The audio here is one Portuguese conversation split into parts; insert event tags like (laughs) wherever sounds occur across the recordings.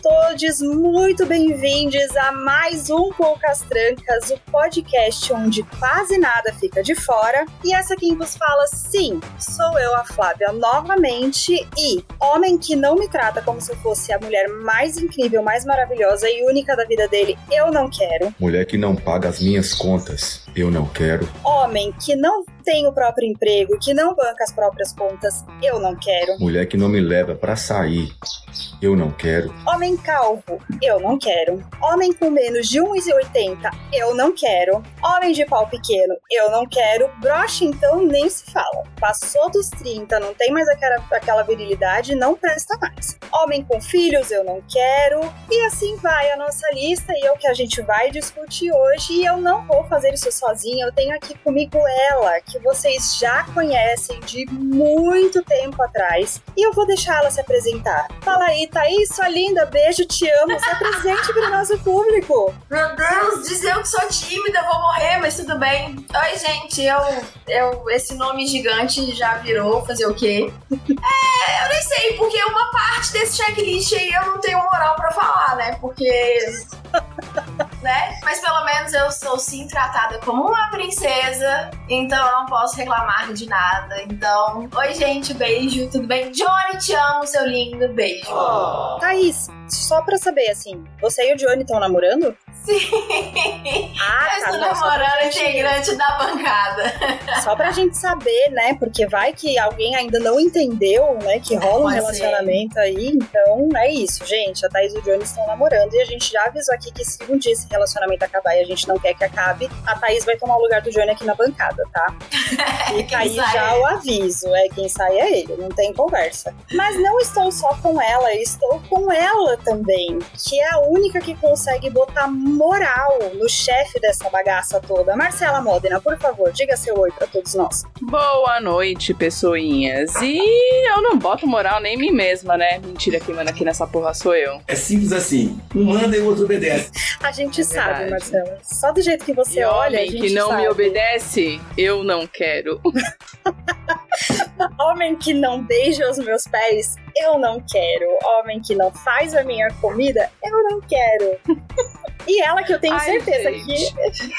Sejam todos muito bem-vindos a mais um Poucas Trancas, o podcast onde quase nada fica de fora. E essa quem vos fala, sim, sou eu, a Flávia, novamente. E homem que não me trata como se eu fosse a mulher mais incrível, mais maravilhosa e única da vida dele, eu não quero. Mulher que não paga as minhas contas, eu não quero. Homem que não tem o próprio emprego, que não banca as próprias contas, eu não quero. Mulher que não me leva para sair, eu não quero. Homem calvo, eu não quero. Homem com menos de 1,80, eu não quero. Homem de pau pequeno, eu não quero. Broche, então, nem se fala. Passou dos 30, não tem mais aquela, aquela virilidade, não presta mais. Homem com filhos, eu não quero. E assim vai a nossa lista e é o que a gente vai discutir hoje. E eu não vou fazer isso sozinha, eu tenho aqui comigo ela, que vocês já conhecem de muito tempo atrás. E eu vou deixar ela se apresentar. Fala aí, Thaís, sua linda, beijo, te amo. Se apresente para o nosso público. Meu Deus, dizer eu que sou tímida, vou morrer, mas tudo bem. Oi, gente, eu, eu esse nome gigante já virou, fazer o quê? É, eu nem sei, porque uma parte desse checklist aí eu não tenho moral para falar, né? Porque né? Mas pelo menos eu sou sim tratada como uma princesa, então eu não posso reclamar de nada. Então, oi gente, beijo, tudo bem? Johnny, te amo, seu lindo, beijo. Oh. Thaís, só pra saber, assim, você e o Johnny estão namorando? Sim! Ah, (laughs) eu tá, estou namorando integrante da bancada. (laughs) Só pra gente saber, né? Porque vai que alguém ainda não entendeu, né? Que rola um relacionamento aí. Então é isso, gente. A Thaís e o Johnny estão namorando e a gente já avisou aqui que se um dia esse relacionamento acabar e a gente não quer que acabe, a Thaís vai tomar o lugar do Johnny aqui na bancada, tá? (laughs) Fica aí já o aviso. É quem sai é ele, não tem conversa. Mas não estou só com ela, estou com ela também, que é a única que consegue botar moral no chefe dessa bagaça toda. Marcela Modena, por favor, diga seu oi para todos nós. Boa noite, pessoinhas. E eu não boto moral nem em mim mesma, né? Mentira, quem manda aqui nessa porra sou eu. É simples assim. Um manda e o outro obedece. A gente é sabe, Marcela. Só do jeito que você e olha, homem a gente que não sabe. me obedece, eu não quero. (laughs) Homem que não beija os meus pés, eu não quero. Homem que não faz a minha comida, eu não quero. (laughs) E ela que eu tenho Ai, certeza gente. que.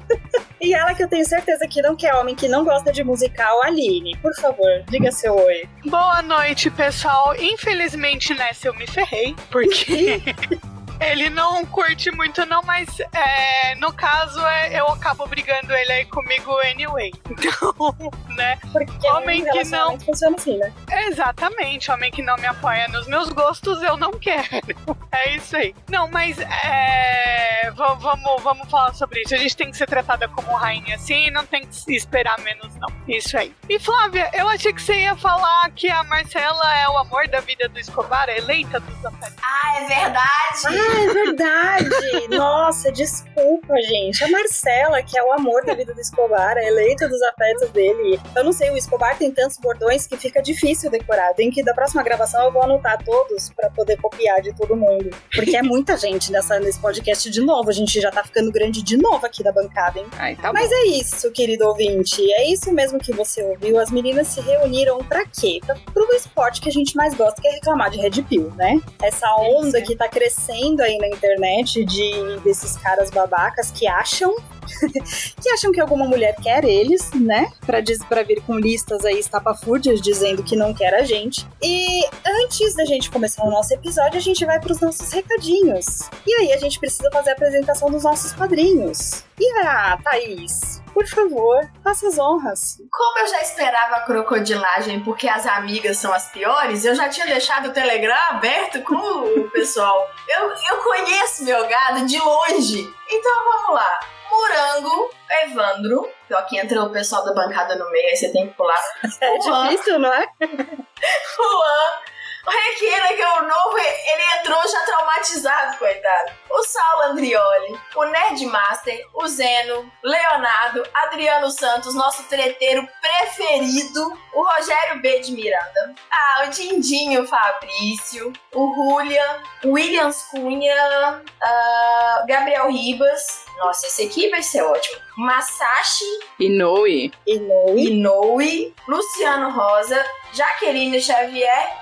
(laughs) E ela que eu tenho certeza que não quer homem que não gosta de musical, Aline. Por favor, diga seu oi. Boa noite, pessoal. Infelizmente nessa eu me ferrei, porque Ele não curte muito, não, mas é, no caso é, eu acabo brigando ele aí comigo anyway. (laughs) Então, né? Porque homem um que não. funciona assim, né? Exatamente. Homem que não me apoia nos meus gostos, eu não quero. (laughs) É isso aí. Não, mas é, vamos, vamos falar sobre isso. A gente tem que ser tratada como rainha assim, não tem que esperar menos, não. Isso aí. E Flávia, eu achei que você ia falar que a Marcela é o amor da vida do Escobar, a eleita dos afetos. Ah, é verdade! Ah, é verdade! Nossa, desculpa, gente. A Marcela, que é o amor da vida do Escobar, a eleita dos afetos dele. Eu não sei, o Escobar tem tantos bordões que fica difícil decorar. Tem que, da próxima gravação, eu vou anotar todos para poder copiar de todo mundo. Porque é muita gente nessa, nesse podcast de novo. A gente já tá ficando grande de novo aqui da bancada, hein? Ai, tá Mas é isso, querido ouvinte. É isso mesmo que você ouviu. As meninas se reuniram para quê? Pra, pro esporte que a gente mais gosta, que é reclamar de Red Pill, né? Essa onda que tá crescendo aí na internet de desses caras babacas que acham (laughs) que acham que alguma mulher quer eles, né? Pra, diz, pra vir com listas aí estapafúrdias dizendo que não quer a gente. E antes da gente começar o nosso episódio, a gente vai pros nossos recadinhos. E aí a gente precisa fazer a apresentação dos nossos padrinhos. E a Thaís, por favor, faça as honras. Como eu já esperava a crocodilagem porque as amigas são as piores, eu já tinha deixado o Telegram aberto com o pessoal. Eu, eu conheço meu gado de longe. Então vamos lá. Morango, Evandro. Então aqui entra o pessoal da bancada no meio, aí você tem que pular. É Juan. difícil, não é? (laughs) Juan. O Requena, que é o novo, ele entrou já traumatizado, coitado. O Saulo Andrioli, o Nerdmaster, o Zeno, Leonardo, Adriano Santos, nosso treteiro preferido, o Rogério B. de Miranda, ah, o Dindinho Fabrício, o Julian, o Williams Cunha, ah, Gabriel Ribas. Nossa, esse aqui vai ser ótimo. Masashi Inoue. Inoue. Inoue, Luciano Rosa, Jaqueline Xavier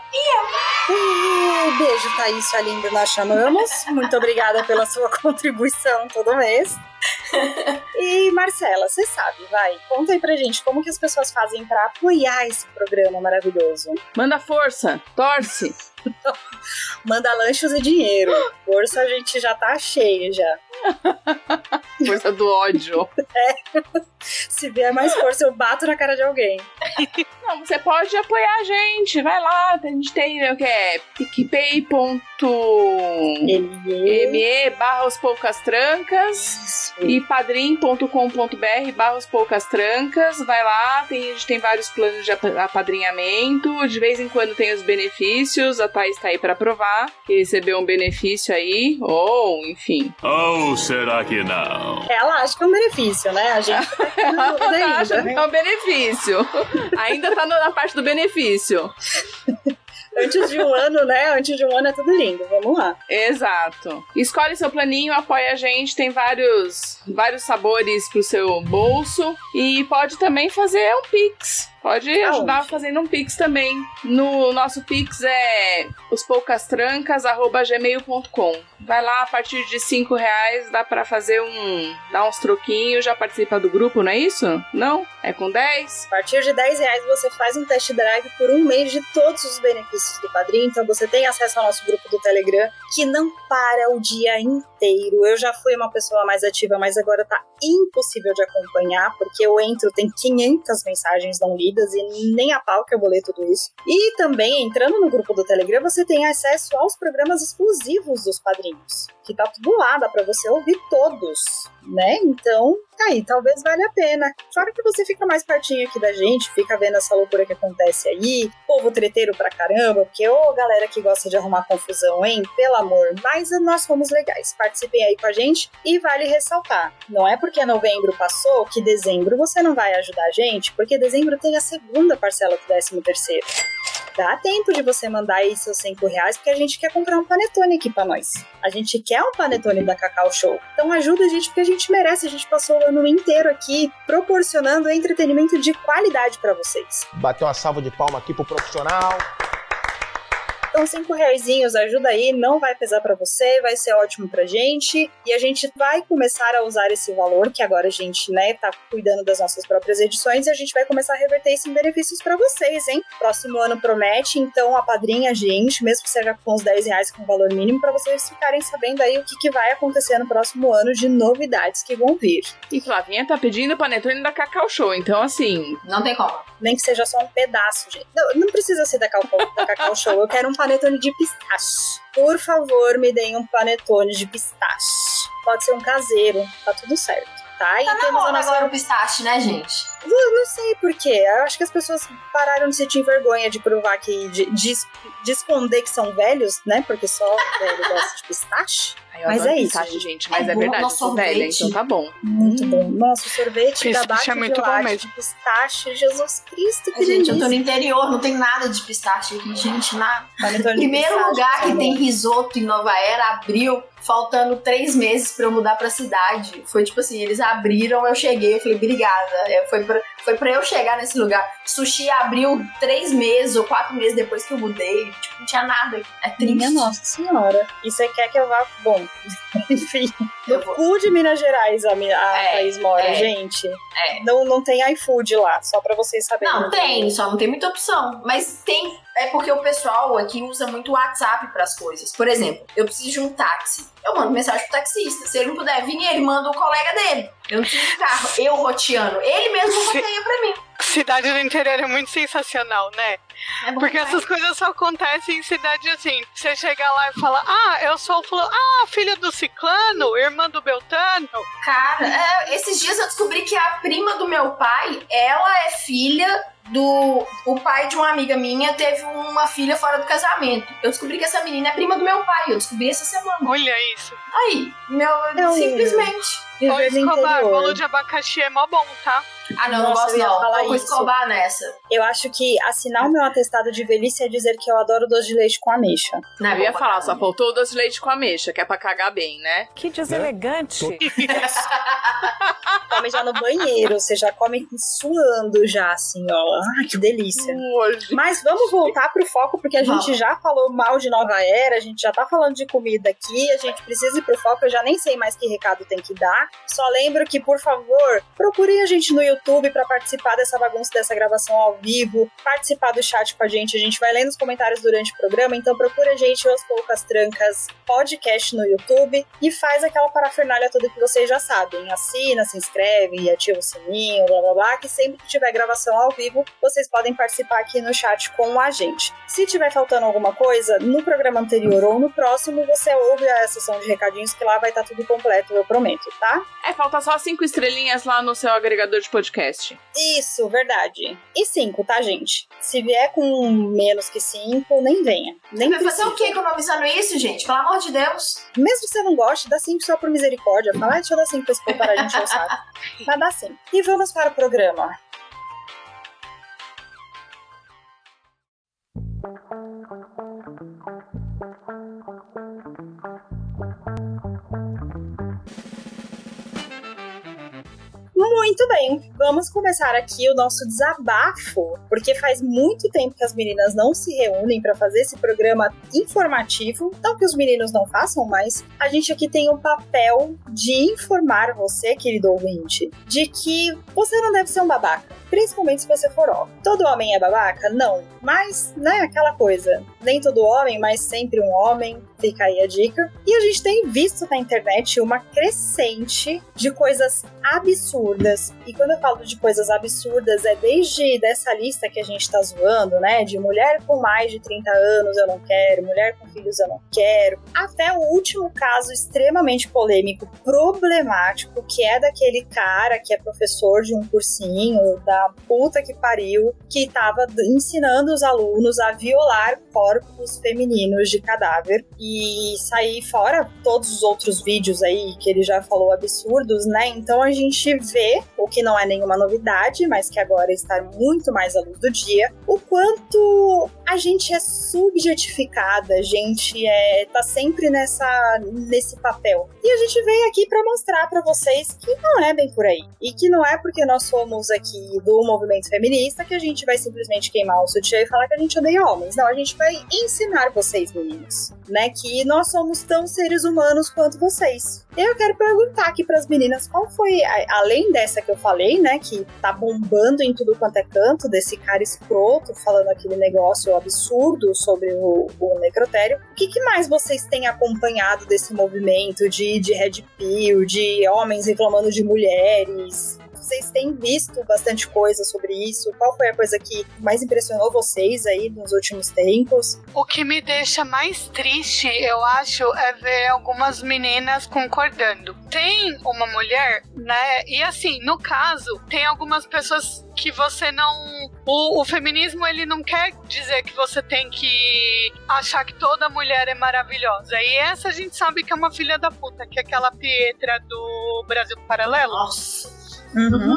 Uh, beijo, Thaís, sua linda, nós chamamos. Muito obrigada pela sua contribuição todo mês. (laughs) E Marcela, você sabe, vai, conta aí pra gente como que as pessoas fazem pra apoiar esse programa maravilhoso. Manda força, torce. (laughs) Manda lanchos e dinheiro. Força a gente já tá cheia já. (laughs) Força do ódio. Se vier mais força, eu bato na cara de alguém. Não, você pode apoiar a gente. Vai lá, a gente tem o que é picpay.me barra os poucas trancas e padrim.com.br barra os poucas trancas. Vai lá, tem, a gente tem vários planos de apa- apadrinhamento. De vez em quando tem os benefícios. A Thaís tá aí pra provar que recebeu um benefício aí. Ou, enfim. Ou será que não? Ela acha que é um benefício, né? A gente tá (laughs) Ela acha que ainda. é um benefício. Ainda tá na parte do benefício. (laughs) Antes de um ano, né? Antes de um ano é tudo lindo. Vamos lá. Exato. Escolhe seu planinho, apoia a gente, tem vários, vários sabores pro seu bolso e pode também fazer um Pix. Pode ajudar fazendo um Pix também. No nosso Pix é ospoucastrancas.gmail.com. Vai lá, a partir de 5 reais dá pra fazer um. dar uns troquinhos, já participa do grupo, não é isso? Não? É com 10? A partir de 10 reais você faz um test drive por um mês de todos os benefícios do padrinho. Então você tem acesso ao nosso grupo do Telegram, que não para o dia inteiro. Eu já fui uma pessoa mais ativa, mas agora tá impossível de acompanhar, porque eu entro, tem 500 mensagens não lidas e nem a pau que eu vou ler tudo isso. E também, entrando no grupo do Telegram, você tem acesso aos programas exclusivos dos padrinhos, que tá tudo lá, dá pra você ouvir todos, né? Então, aí, talvez valha a pena. Fora que você fica mais pertinho aqui da gente, fica vendo essa loucura que acontece aí, povo treteiro pra caramba, porque, ô galera que gosta de arrumar confusão, hein? Pelo amor, mas nós somos legais. Participem aí com a gente e vale ressaltar: não é porque novembro passou que dezembro você não vai ajudar a gente, porque dezembro tem a segunda parcela do 13 terceiro. Dá tempo de você mandar aí seus 5 reais, porque a gente quer comprar um panetone aqui pra nós. A gente quer um panetone da Cacau Show. Então ajuda a gente, porque a gente merece. A gente passou o ano inteiro aqui proporcionando entretenimento de qualidade pra vocês. Bateu uma salva de palma aqui pro profissional. Então, cinco reaisinhos ajuda aí, não vai pesar pra você, vai ser ótimo pra gente. E a gente vai começar a usar esse valor, que agora a gente, né, tá cuidando das nossas próprias edições, e a gente vai começar a reverter isso em benefícios pra vocês, hein? Próximo ano promete, então apadrinha a gente, mesmo que seja com os 10 reais com valor mínimo, pra vocês ficarem sabendo aí o que, que vai acontecer no próximo ano de novidades que vão vir. E Flavinha tá pedindo panetone da Cacau Show, então assim. Não tem como. Nem que seja só um pedaço, gente. Não, não precisa ser da Cacau, da Cacau Show. Eu quero um panetone de pistache. Por favor, me deem um panetone de pistache. Pode ser um caseiro, tá tudo certo. Tá? E Tá na temos moda nossa. agora o pistache, né, gente? Eu não sei porquê. Eu acho que as pessoas pararam de sentir vergonha de provar que. de, de, de esconder que são velhos, né? Porque só velho gosta de pistache. Eu Mas é isso, pistache, gente. gente. Mas É é, verdade, eu sou velha, sorvete. então tá bom. Muito Hum. bom. Nossa, o sorvete Bate é muito de bom mesmo. de pistache. Jesus Cristo, que Ai, gente, eu tô no interior, não tem nada de pistache aqui, gente. Na... De Primeiro pistache, lugar que tá tem bom. risoto em Nova Era abriu, faltando três meses pra eu mudar pra cidade. Foi tipo assim, eles abriram, eu cheguei, eu falei, obrigada. É, Foi pra, foi pra eu chegar nesse lugar. Sushi abriu três meses ou quatro meses depois que eu mudei. Tipo, não tinha nada. É triste. Minha Nossa Senhora. E você quer que eu vá. Bom, (laughs) enfim. No cu de Minas Gerais a, a É, Thaís mora, é. gente. É. Não, não tem iFood lá, só pra vocês saberem. Não, tem, só não tem muita opção. Mas tem. É porque o pessoal aqui usa muito o WhatsApp pras coisas. Por exemplo, eu preciso de um táxi. Eu mando mensagem pro taxista. Se ele não puder vir, ele manda o colega dele. Eu não preciso de carro. Eu roteando. Ele mesmo roteia pra mim. Cidade do interior é muito sensacional, né? É Porque demais. essas coisas só acontecem em cidade assim. Você chega lá e fala, ah, eu sou o fulano, ah, filha do ciclano, irmã do Beltano. Cara, é, esses dias eu descobri que a prima do meu pai, ela é filha do. O pai de uma amiga minha teve uma filha fora do casamento. Eu descobri que essa menina é prima do meu pai. Eu descobri essa semana. Olha isso. Aí, meu. Não, simplesmente. Ô, Escobar, bolo de abacaxi é mó bom, tá? Ah, não, não Nossa, gosto eu ia não. falar isso. escobar nessa. Eu acho que assinar o meu atestado de velhice é dizer que eu adoro doce de leite com ameixa. Não, é Eu ia falar, só faltou o doce de leite com ameixa, que é pra cagar bem, né? Que deselegante. Come (laughs) já no banheiro, você já come suando já, assim, ó. Ai, que delícia. Hoje. Mas vamos voltar pro foco, porque a gente Vamos. já falou mal de Nova Era, a gente já tá falando de comida aqui, a gente precisa ir pro foco, eu já nem sei mais que recado tem que dar. Só lembro que, por favor, procurem a gente no YouTube pra participar dessa bagunça, dessa gravação ao vivo, participar do chat com a gente, a gente vai lendo os comentários durante o programa, então procura a gente, Os Poucas Trancas Podcast no YouTube e faz aquela parafernália toda que vocês já sabem. Assina, se inscreve, ativa o sininho, blá blá blá, que sempre que tiver gravação ao vivo, vocês podem participar aqui no chat com a gente. Se tiver faltando alguma coisa, no programa anterior ou no próximo, você ouve a sessão de recadinhos que lá vai estar tudo completo, eu prometo, tá? É, falta só cinco estrelinhas lá no seu agregador de podcast. Isso, verdade. E cinco, tá, gente? Se vier com menos que cinco, nem venha. Nem Vai fazer o que economizando isso, gente? Pelo amor de Deus. Mesmo que você não goste, dá cinco só por misericórdia. Fala, ah, deixa eu dar cinco pra esse povo parar de encher o saco. (laughs) Mas dá cinco. E vamos para o programa. Muito bem, vamos começar aqui o nosso desabafo, porque faz muito tempo que as meninas não se reúnem para fazer esse programa informativo. Não que os meninos não façam, mas a gente aqui tem o papel de informar você, querido ouvinte, de que você não deve ser um babaca, principalmente se você for homem. Todo homem é babaca? Não, mas, né, aquela coisa. Nem todo homem, mas sempre um homem. Fica aí a dica. E a gente tem visto na internet uma crescente de coisas absurdas. E quando eu falo de coisas absurdas, é desde dessa lista que a gente tá zoando, né? De mulher com mais de 30 anos eu não quero, mulher com filhos eu não quero, até o último caso extremamente polêmico, problemático, que é daquele cara que é professor de um cursinho da puta que pariu, que tava ensinando os alunos a violar corpos femininos de cadáver e sair fora todos os outros vídeos aí que ele já falou absurdos, né? Então a gente vê o que não é nenhuma novidade, mas que agora está muito mais à luz do dia, o quanto a gente é subjetificada, a gente é tá sempre nessa nesse papel. E a gente veio aqui para mostrar para vocês que não é bem por aí e que não é porque nós somos aqui do movimento feminista que a gente vai simplesmente queimar o sutiã e falar que a gente odeia homens. Não, a gente vai ensinar vocês, meninos, né, que nós somos tão seres humanos quanto vocês. Eu quero perguntar aqui pras meninas qual foi, a- além dessa que eu falei, né, que tá bombando em tudo quanto é canto, desse cara escroto falando aquele negócio absurdo sobre o, o necrotério, o que, que mais vocês têm acompanhado desse movimento de, de red pill, de homens reclamando de mulheres? Vocês têm visto bastante coisa sobre isso? Qual foi a coisa que mais impressionou vocês aí nos últimos tempos? O que me deixa mais triste, eu acho, é ver algumas meninas concordando. Tem uma mulher, né? E assim, no caso, tem algumas pessoas que você não. O, o feminismo, ele não quer dizer que você tem que achar que toda mulher é maravilhosa. E essa a gente sabe que é uma filha da puta, que é aquela Pietra do Brasil Paralelo Nossa.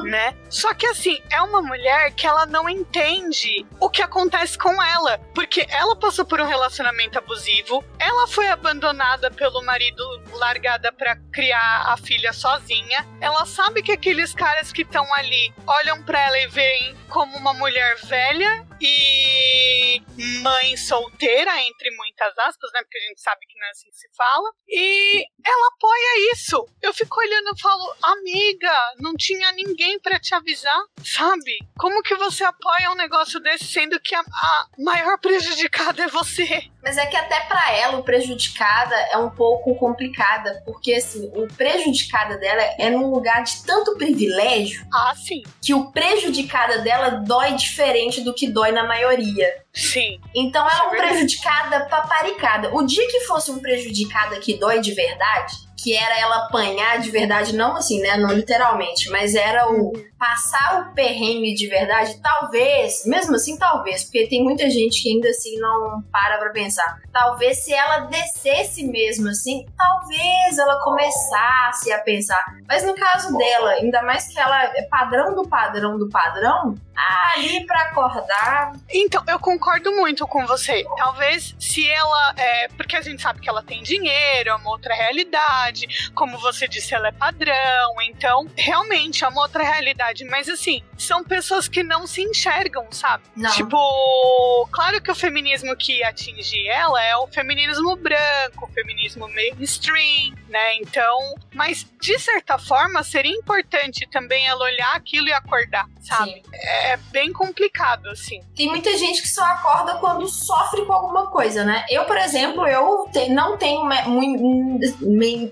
Né? Só que assim, é uma mulher que ela não entende o que acontece com ela, porque ela passou por um relacionamento abusivo, ela foi abandonada pelo marido, largada pra criar a filha sozinha. Ela sabe que aqueles caras que estão ali olham pra ela e veem como uma mulher velha e mãe solteira, entre muitas aspas, né? Porque a gente sabe que não é assim que se fala. E ela apoia isso. Eu fico olhando e falo, amiga, não tinha ninguém para te avisar, sabe? Como que você apoia um negócio desse sendo que a, a maior prejudicada é você? Mas é que até para ela o prejudicada é um pouco complicada, porque assim, o prejudicada dela é num lugar de tanto privilégio. Ah, sim. Que o prejudicada dela dói diferente do que dói na maioria. Sim. Então ela é um prejudicada paparicada. O dia que fosse um prejudicada que dói de verdade, que era ela apanhar de verdade, não assim, né? Não literalmente, mas era o passar o perrengue de verdade, talvez, mesmo assim, talvez, porque tem muita gente que ainda assim não para pra pensar. Talvez se ela descesse mesmo assim, talvez ela começasse a pensar. Mas no caso dela, ainda mais que ela é padrão do padrão do padrão, ali para acordar. Então, eu concordo muito com você. Talvez se ela. É, porque a gente sabe que ela tem dinheiro, é uma outra realidade. Como você disse, ela é padrão. Então, realmente é uma outra realidade. Mas assim, são pessoas que não se enxergam, sabe? Não. Tipo, claro que o feminismo que atinge ela é o feminismo branco, o feminismo mainstream, né? Então, mas de certa forma seria importante também ela olhar aquilo e acordar, sabe? Sim. É bem complicado, assim. Tem muita gente que só acorda quando sofre com alguma coisa, né? Eu, por exemplo, eu não tenho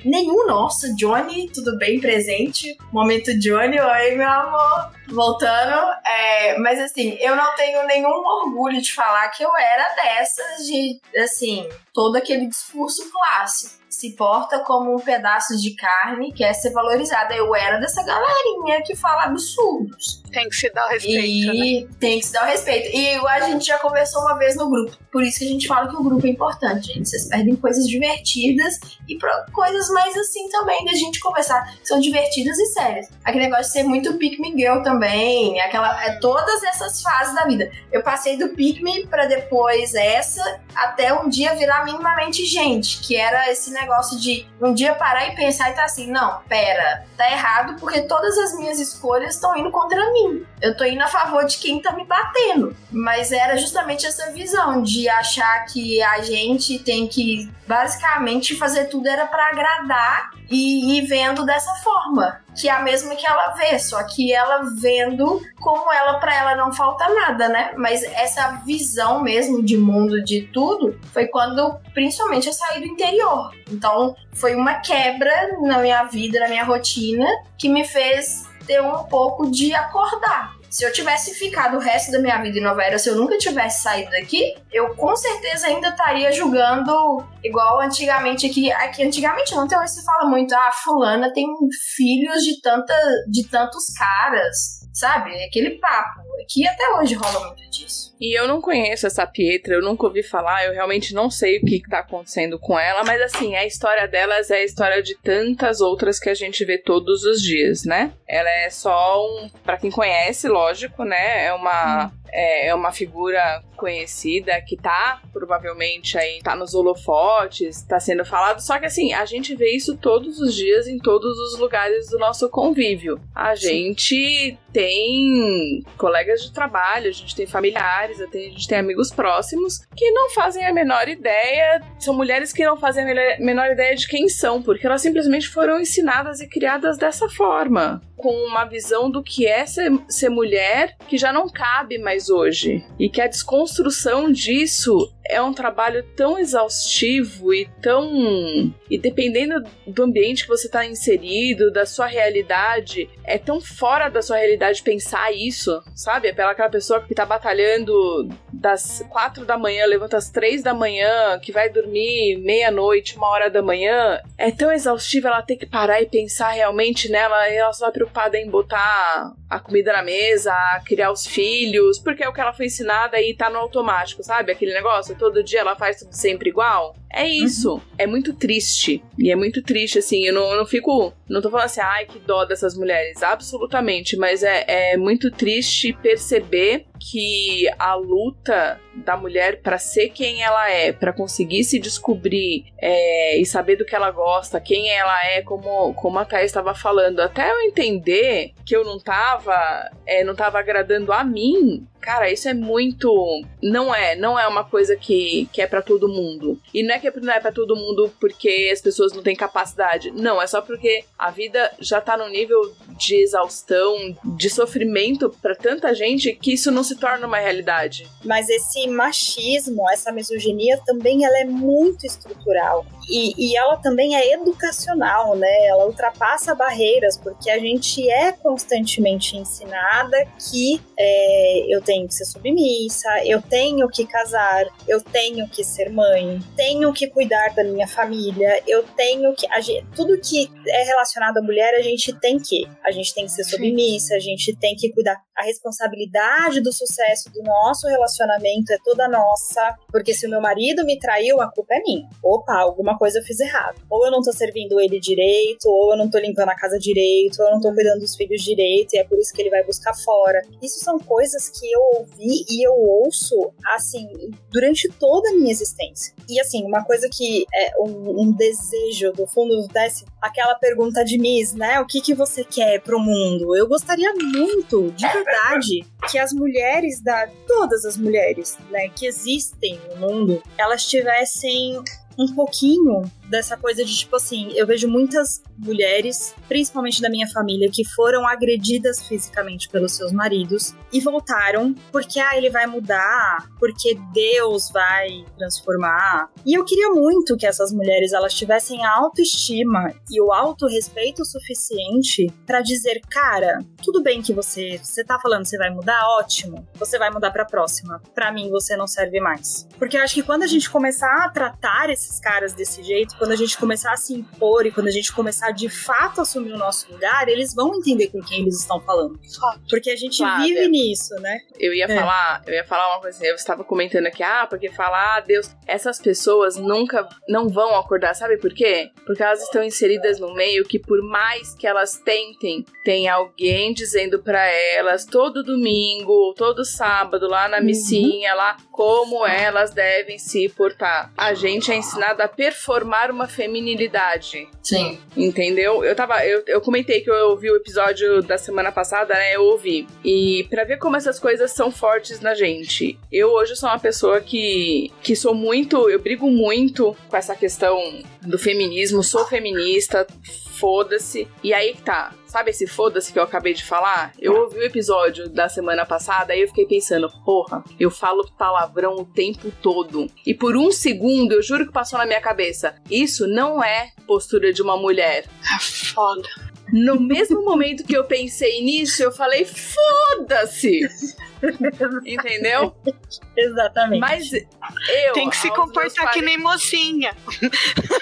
nenhum. Nossa, Johnny, tudo bem presente? Momento Johnny, oi, meu amor. Voltando, é, mas assim, eu não tenho nenhum orgulho de falar que eu era dessas de, assim, todo aquele discurso clássico. Se porta como um pedaço de carne, quer ser valorizada. Eu era dessa galerinha que fala absurdos. Tem que se dar o respeito, né? E tem que se dar o respeito. E a gente já conversou uma vez no grupo. Por isso que a gente fala que o grupo é importante, gente. Vocês perdem coisas divertidas e coisas mais assim também da gente conversar. que São divertidas e sérias. Aquele negócio de ser muito pick me girl também. Aquela, é todas essas fases da vida. Eu passei do pick me pra depois essa, até um dia virar minimamente gente. Que era esse negócio de um dia parar e pensar e tá assim, não, pera, tá errado porque todas as minhas escolhas estão indo contra mim. Eu tô indo a favor de quem tá me batendo. Mas era justamente essa visão de achar que a gente tem que basicamente fazer tudo era pra agradar e ir vendo dessa forma. Que é a mesma que ela vê, só que ela vendo como ela, pra ela não falta nada, né? Mas essa visão mesmo de mundo, de tudo, foi quando principalmente eu saí do interior. Então foi uma quebra na minha vida, na minha rotina, que me fez ter um pouco de acordar. Se eu tivesse ficado o resto da minha vida em Nova Era, se eu nunca tivesse saído daqui, eu com certeza ainda estaria julgando igual antigamente aqui. Aqui antigamente não, então se fala muito, ah, fulana tem filhos de tanta de tantos caras, sabe? Aquele papo. Aqui até hoje rola muito disso. E eu não conheço essa Pietra, eu nunca ouvi falar, eu realmente não sei o que, que tá acontecendo com ela, mas assim, a história delas é a história de tantas outras que a gente vê todos os dias, né? Ela é só um. Pra quem conhece, lógico, né? É uma. É, é uma figura conhecida que tá provavelmente aí, tá nos holofotes, tá sendo falado. Só que assim, a gente vê isso todos os dias em todos os lugares do nosso convívio. A gente tem colegas de trabalho, a gente tem familiares, a gente tem amigos próximos que não fazem a menor ideia. São mulheres que não fazem a menor ideia de quem são, porque elas simplesmente foram ensinadas e criadas dessa forma. Com uma visão do que é ser, ser mulher que já não cabe mais hoje. E que a desconstrução disso é um trabalho tão exaustivo e tão. E dependendo do ambiente que você está inserido, da sua realidade, é tão fora da sua realidade pensar isso, sabe? É pela aquela pessoa que tá batalhando das quatro da manhã, levanta às três da manhã, que vai dormir meia-noite, uma hora da manhã. É tão exaustivo ela ter que parar e pensar realmente nela, e ela só preocupada em botar a comida na mesa, criar os filhos, porque é o que ela foi ensinada e tá no automático, sabe? Aquele negócio, todo dia ela faz tudo sempre igual. É isso. É muito triste. E é muito triste, assim. Eu não, eu não fico. Não tô falando assim, ai, que dó dessas mulheres. Absolutamente. Mas é, é muito triste perceber que a luta da mulher para ser quem ela é, para conseguir se descobrir é, e saber do que ela gosta, quem ela é, como, como a Thais estava falando, até eu entender que eu não tava, é, não tava agradando a mim, Cara, isso é muito. Não é, não é uma coisa que, que é para todo mundo. E não é que não é para todo mundo porque as pessoas não têm capacidade. Não, é só porque a vida já tá num nível de exaustão, de sofrimento para tanta gente que isso não se torna uma realidade. Mas esse machismo, essa misoginia também ela é muito estrutural. E, e ela também é educacional, né? Ela ultrapassa barreiras, porque a gente é constantemente ensinada que é, eu tenho que ser submissa, eu tenho que casar, eu tenho que ser mãe, tenho que cuidar da minha família, eu tenho que. Gente, tudo que é relacionado à mulher, a gente tem que. A gente tem que ser submissa, a gente tem que cuidar. A responsabilidade do sucesso do nosso relacionamento é toda nossa, porque se o meu marido me traiu, a culpa é minha. Opa, alguma coisa eu fiz errado. Ou eu não tô servindo ele direito, ou eu não tô limpando a casa direito, ou eu não tô cuidando dos filhos direito, e é por isso que ele vai buscar fora. Isso são coisas que eu ouvi e eu ouço, assim, durante toda a minha existência. E, assim, uma coisa que é um, um desejo do fundo desse, aquela pergunta de Miss, né? O que, que você quer pro mundo? Eu gostaria muito, de verdade, que as mulheres da. todas as mulheres, né, que existem no mundo, elas tivessem um pouquinho dessa coisa de tipo assim, eu vejo muitas mulheres, principalmente da minha família, que foram agredidas fisicamente pelos seus maridos e voltaram porque ah, ele vai mudar, porque Deus vai transformar. E eu queria muito que essas mulheres elas tivessem a autoestima e o autorrespeito suficiente para dizer, cara, tudo bem que você, você tá falando que você vai mudar, ótimo. Você vai mudar para próxima. Para mim você não serve mais. Porque eu acho que quando a gente começar a tratar esses caras desse jeito, quando a gente começar a se impor e quando a gente começar de fato a assumir o nosso lugar, eles vão entender com quem eles estão falando. Porque a gente vive nisso, né? Eu ia é. falar, eu ia falar uma coisa, eu estava comentando aqui, ah, porque falar, ah, Deus, essas pessoas nunca não vão acordar, sabe por quê? Porque elas estão inseridas no meio que por mais que elas tentem, tem alguém dizendo para elas todo domingo, todo sábado lá na uhum. missinha, uhum. lá como elas devem se portar. A gente é ensinado a performar uma feminilidade. Sim. Entendeu? Eu tava. Eu, eu comentei que eu ouvi o episódio da semana passada, né? Eu ouvi. E para ver como essas coisas são fortes na gente. Eu hoje sou uma pessoa que, que sou muito. Eu brigo muito com essa questão do feminismo, sou feminista, foda-se. E aí que tá. Sabe esse foda-se que eu acabei de falar? Eu ouvi o episódio da semana passada e eu fiquei pensando, porra, eu falo palavrão o tempo todo. E por um segundo, eu juro que passou na minha cabeça. Isso não é postura de uma mulher. É foda. No mesmo momento que eu pensei nisso, eu falei, foda-se! (laughs) Entendeu? Exatamente. Mas eu. Tem que se comportar que nem mocinha.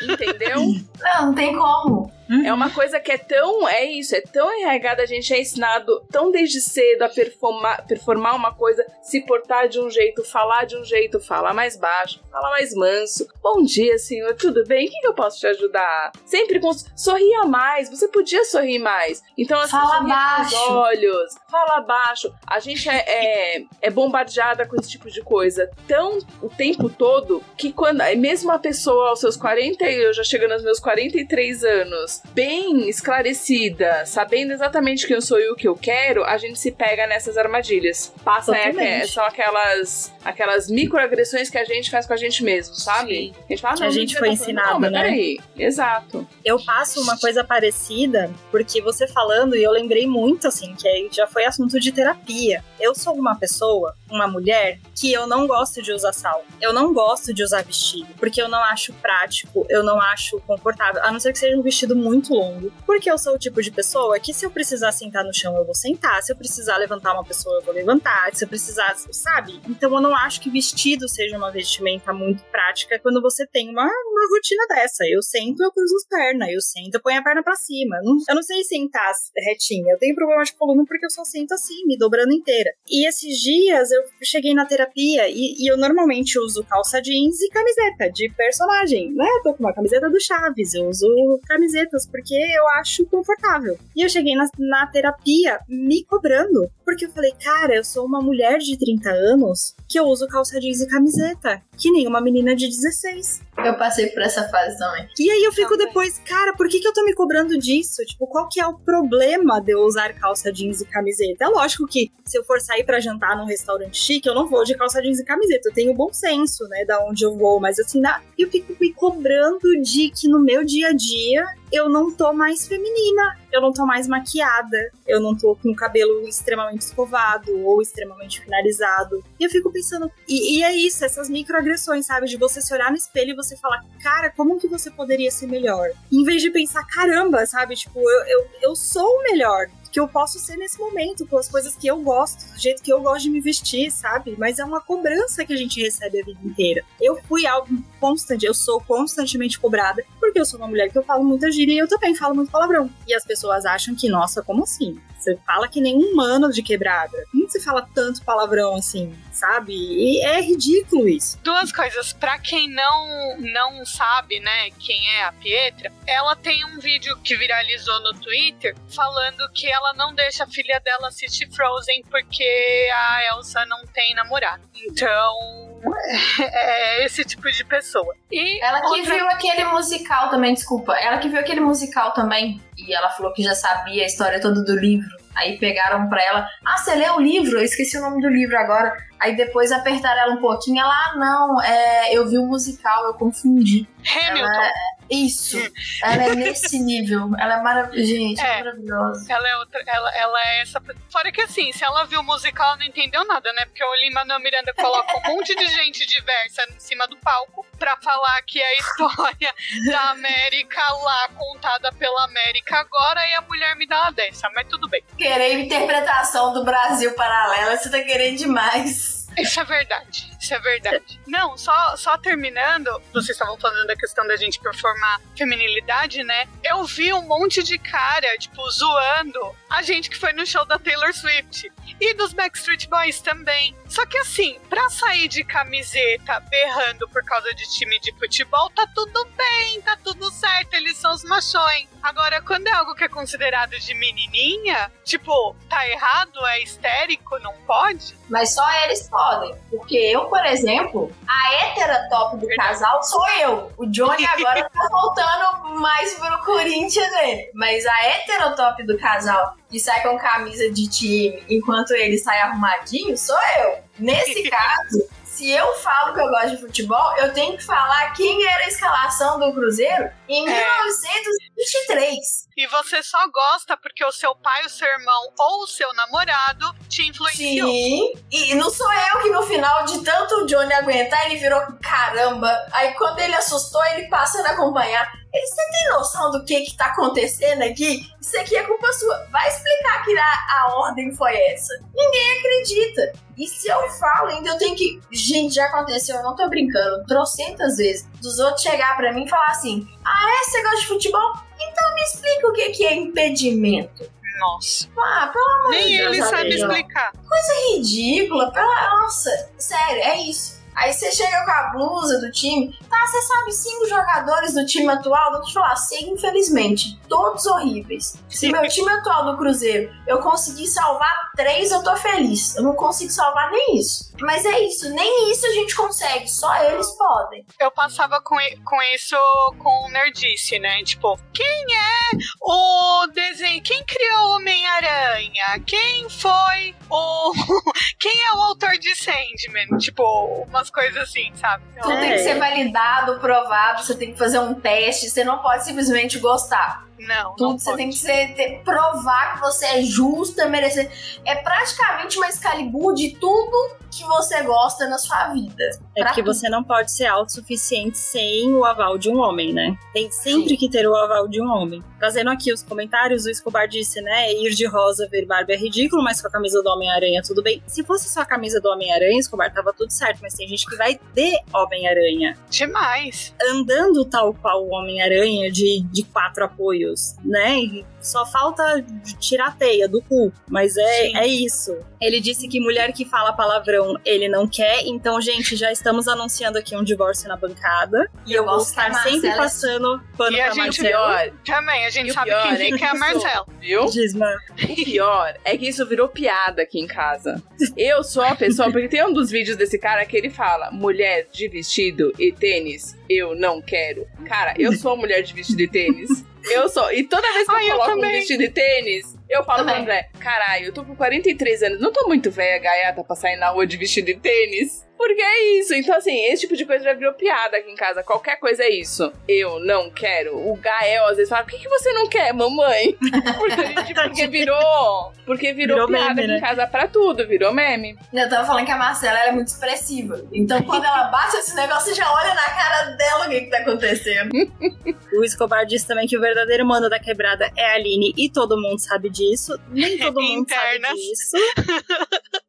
Entendeu? Não, não tem como. Uhum. É uma coisa que é tão. É isso, é tão enraigada, a gente é ensinado tão desde cedo a performar, performar uma coisa, se portar de um jeito, falar de um jeito, falar mais baixo, falar mais manso. Bom dia, senhor, tudo bem? O que, que eu posso te ajudar? Sempre com. Sorria mais, você podia sorrir mais. Então, assim, fala baixo. os olhos, fala baixo. A gente é, é, é, bombardeada com esse tipo de coisa tão o tempo todo que quando. Mesmo a pessoa aos seus 40, eu já chegando aos meus 43 anos bem esclarecida, sabendo exatamente quem eu sou e o que eu quero, a gente se pega nessas armadilhas. Passa é, são aquelas aquelas microagressões que a gente faz com a gente mesmo, sabe? Sim. A gente fala, ah, não, a gente foi ensinado, não, mas né? Peraí. Exato. Eu passo uma coisa parecida, porque você falando, e eu lembrei muito, assim, que já foi assunto de terapia. Eu sou uma pessoa, uma mulher, que eu não gosto de usar sal. Eu não gosto de usar vestido, porque eu não acho prático, eu não acho confortável, a não ser que seja um vestido muito longo. Porque eu sou o tipo de pessoa que se eu precisar sentar no chão, eu vou sentar. Se eu precisar levantar uma pessoa, eu vou levantar. Se eu precisar, sabe? Então eu não acho que vestido seja uma vestimenta muito prática quando você tem uma, uma rotina dessa. Eu sento, eu cruzo as pernas. Eu sento, eu ponho a perna para cima. Eu não sei sentar retinha. Eu tenho problema de coluna porque eu só sento assim, me dobrando inteira. E esses dias eu cheguei na terapia e, e eu normalmente uso calça jeans e camiseta de personagem, né? Eu tô com uma camiseta do Chaves, eu uso camisetas porque eu acho confortável. E eu cheguei na, na terapia me cobrando Porque eu falei, cara, eu sou uma mulher de 30 anos que eu uso calça jeans e camiseta, que nem uma menina de 16. Eu passei por essa fase também. E aí eu fico depois, cara, por que, que eu tô me cobrando disso? Tipo, qual que é o problema de eu usar calça jeans e camiseta? É lógico que se eu for sair para jantar num restaurante chique, eu não vou de calça jeans e camiseta. Eu tenho bom senso, né, da onde eu vou, mas assim, na... eu fico me cobrando de que no meu dia a dia eu não tô mais feminina, eu não tô mais maquiada, eu não tô com o cabelo extremamente escovado ou extremamente finalizado. E eu fico pensando, e, e é isso, essas microagressões, sabe? De você se olhar no espelho e você falar, cara, como que você poderia ser melhor? Em vez de pensar, caramba, sabe? Tipo, eu, eu, eu sou o melhor que eu posso ser nesse momento, com as coisas que eu gosto, do jeito que eu gosto de me vestir, sabe? Mas é uma cobrança que a gente recebe a vida inteira. Eu fui algo constante, eu sou constantemente cobrada, porque eu sou uma mulher que eu falo muita gíria e eu também falo muito palavrão. E as pessoas acham que, nossa, como assim? Você fala que nem humano de quebrada. Como você fala tanto palavrão assim, sabe? E é ridículo isso. Duas coisas. Pra quem não, não sabe, né, quem é a Pietra, ela tem um vídeo que viralizou no Twitter falando que ela não deixa a filha dela assistir Frozen porque a Elsa não tem namorado. Então, (laughs) é esse tipo de pessoa. E ela que outra... viu aquele musical também, desculpa. Ela que viu aquele musical também. E ela falou que já sabia a história toda do livro. Aí pegaram pra ela, ah, você leu o livro? Eu esqueci o nome do livro agora. Aí depois apertaram ela um pouquinho, ela, ah, não, é, eu vi o musical, eu confundi. Hamilton. Ela, isso. Ela é nesse (laughs) nível. Ela é maravilhosa. Gente, é, maravilhosa. Ela é outra. Ela, ela é essa. Fora que assim, se ela viu o musical, ela não entendeu nada, né? Porque o Lima Miranda coloca um monte de gente diversa em cima do palco pra falar que é a história (laughs) da América lá, contada pela América agora, e a mulher me dá uma dessa, mas tudo bem. Querer interpretação do Brasil paralela, você tá querendo demais. Isso é verdade. Isso é verdade. Não, só, só terminando, vocês estavam falando da questão da gente performar feminilidade, né? Eu vi um monte de cara, tipo, zoando a gente que foi no show da Taylor Swift. E dos Backstreet Boys também. Só que assim, pra sair de camiseta berrando por causa de time de futebol, tá tudo bem, tá tudo certo, eles são os machões. Agora, quando é algo que é considerado de menininha, tipo, tá errado, é histérico, não pode? Mas só eles podem. Porque eu, por exemplo, a hétera top do casal sou eu. O Johnny (laughs) agora tá voltando mais pro Corinthians dele. Mas a hétera top do casal que sai com camisa de time enquanto ele sai arrumadinho sou eu. Nesse (laughs) caso, se eu falo que eu gosto de futebol, eu tenho que falar quem era a escalação do Cruzeiro em é. 1923. E você só gosta porque o seu pai, o seu irmão ou o seu namorado te influenciou. Sim, e não sou eu que no final de tanto o Johnny aguentar, ele virou caramba. Aí quando ele assustou, ele passa a acompanhar. Você tem noção do que que tá acontecendo aqui? Isso aqui é culpa sua. Vai explicar que a, a ordem foi essa. Ninguém acredita. E se eu falo ainda, eu tenho que. Gente, já aconteceu, eu não tô brincando, trocentas vezes. Dos outros chegar pra mim e falar assim: Ah, é? Você gosta de futebol? Então me explica o que, é impedimento. Nossa. Ah, pelo amor Nem de Deus. ele sabe explicar. Coisa ridícula. Pela... Nossa, sério, é isso. Aí você chega com a blusa do time. Tá, você sabe cinco jogadores do time atual? Vou te falar, sei, infelizmente. Todos horríveis. Se meu time atual do Cruzeiro eu conseguir salvar três, eu tô feliz. Eu não consigo salvar nem isso. Mas é isso, nem isso a gente consegue, só eles podem. Eu passava com, com isso com nerdice, né? Tipo, quem é o desenho? Quem criou o Homem-Aranha? Quem foi o. (laughs) quem é o autor de Sandman? Tipo, umas coisas assim, sabe? Tudo é. tem que ser validado, provado, você tem que fazer um teste, você não pode simplesmente gostar. Não, Tudo não você pode. tem que ser, ter, provar que você é justa, merecer. É praticamente uma Excalibur de tudo que você gosta na sua vida. É Pra que tudo. você não pode ser autossuficiente sem o aval de um homem, né? Tem sempre Sim. que ter o aval de um homem. Trazendo aqui os comentários, o Escobar disse, né? Ir de rosa ver Barbie é ridículo, mas com a camisa do Homem-Aranha tudo bem. Se fosse só a camisa do Homem-Aranha, Escobar tava tudo certo, mas tem gente que vai de Homem-Aranha. Demais. Andando tal qual o Homem-Aranha de, de quatro apoios. Né? E só falta tirar a teia do cu, mas é, Sim. é isso. Ele disse que mulher que fala palavrão ele não quer, então, gente, já estamos anunciando aqui um divórcio na bancada. E eu, Eu vou que a estar sempre Marcela- passando pano E a pra gente- Marcela. Pior, Também, a gente E sabe pior quem é fica é a que Marcela. viu? Diz. O pior é que isso virou piada aqui em casa. Eu sou a pessoa, porque tem um dos vídeos desse cara que ele fala: mulher de vestido e tênis, eu não quero. Cara, eu sou mulher de vestido e tênis. Eu sou. E toda vez que Ai, eu eu coloco um também. vestido e tênis, eu falo Também. pro André: caralho, eu tô com 43 anos, não tô muito velha, gaiata, pra sair na rua de vestido e tênis. Porque é isso. Então, assim, esse tipo de coisa já virou piada aqui em casa. Qualquer coisa é isso. Eu não quero. O Gael às vezes fala: por que, que você não quer, mamãe? (laughs) Porque, a (laughs) gente- porque virou. Porque virou, Virou piada meme, aqui né? em casa pra tudo, virou meme. Eu tava falando que a Marcela ela é muito expressiva. Então, quando ela bate esse negócio, você já olha na cara dela o que, que tá acontecendo. (laughs) O Escobar disse também que o verdadeiro mano da quebrada é a Aline e todo mundo sabe disso. Nem (laughs) todo mundo sabe disso.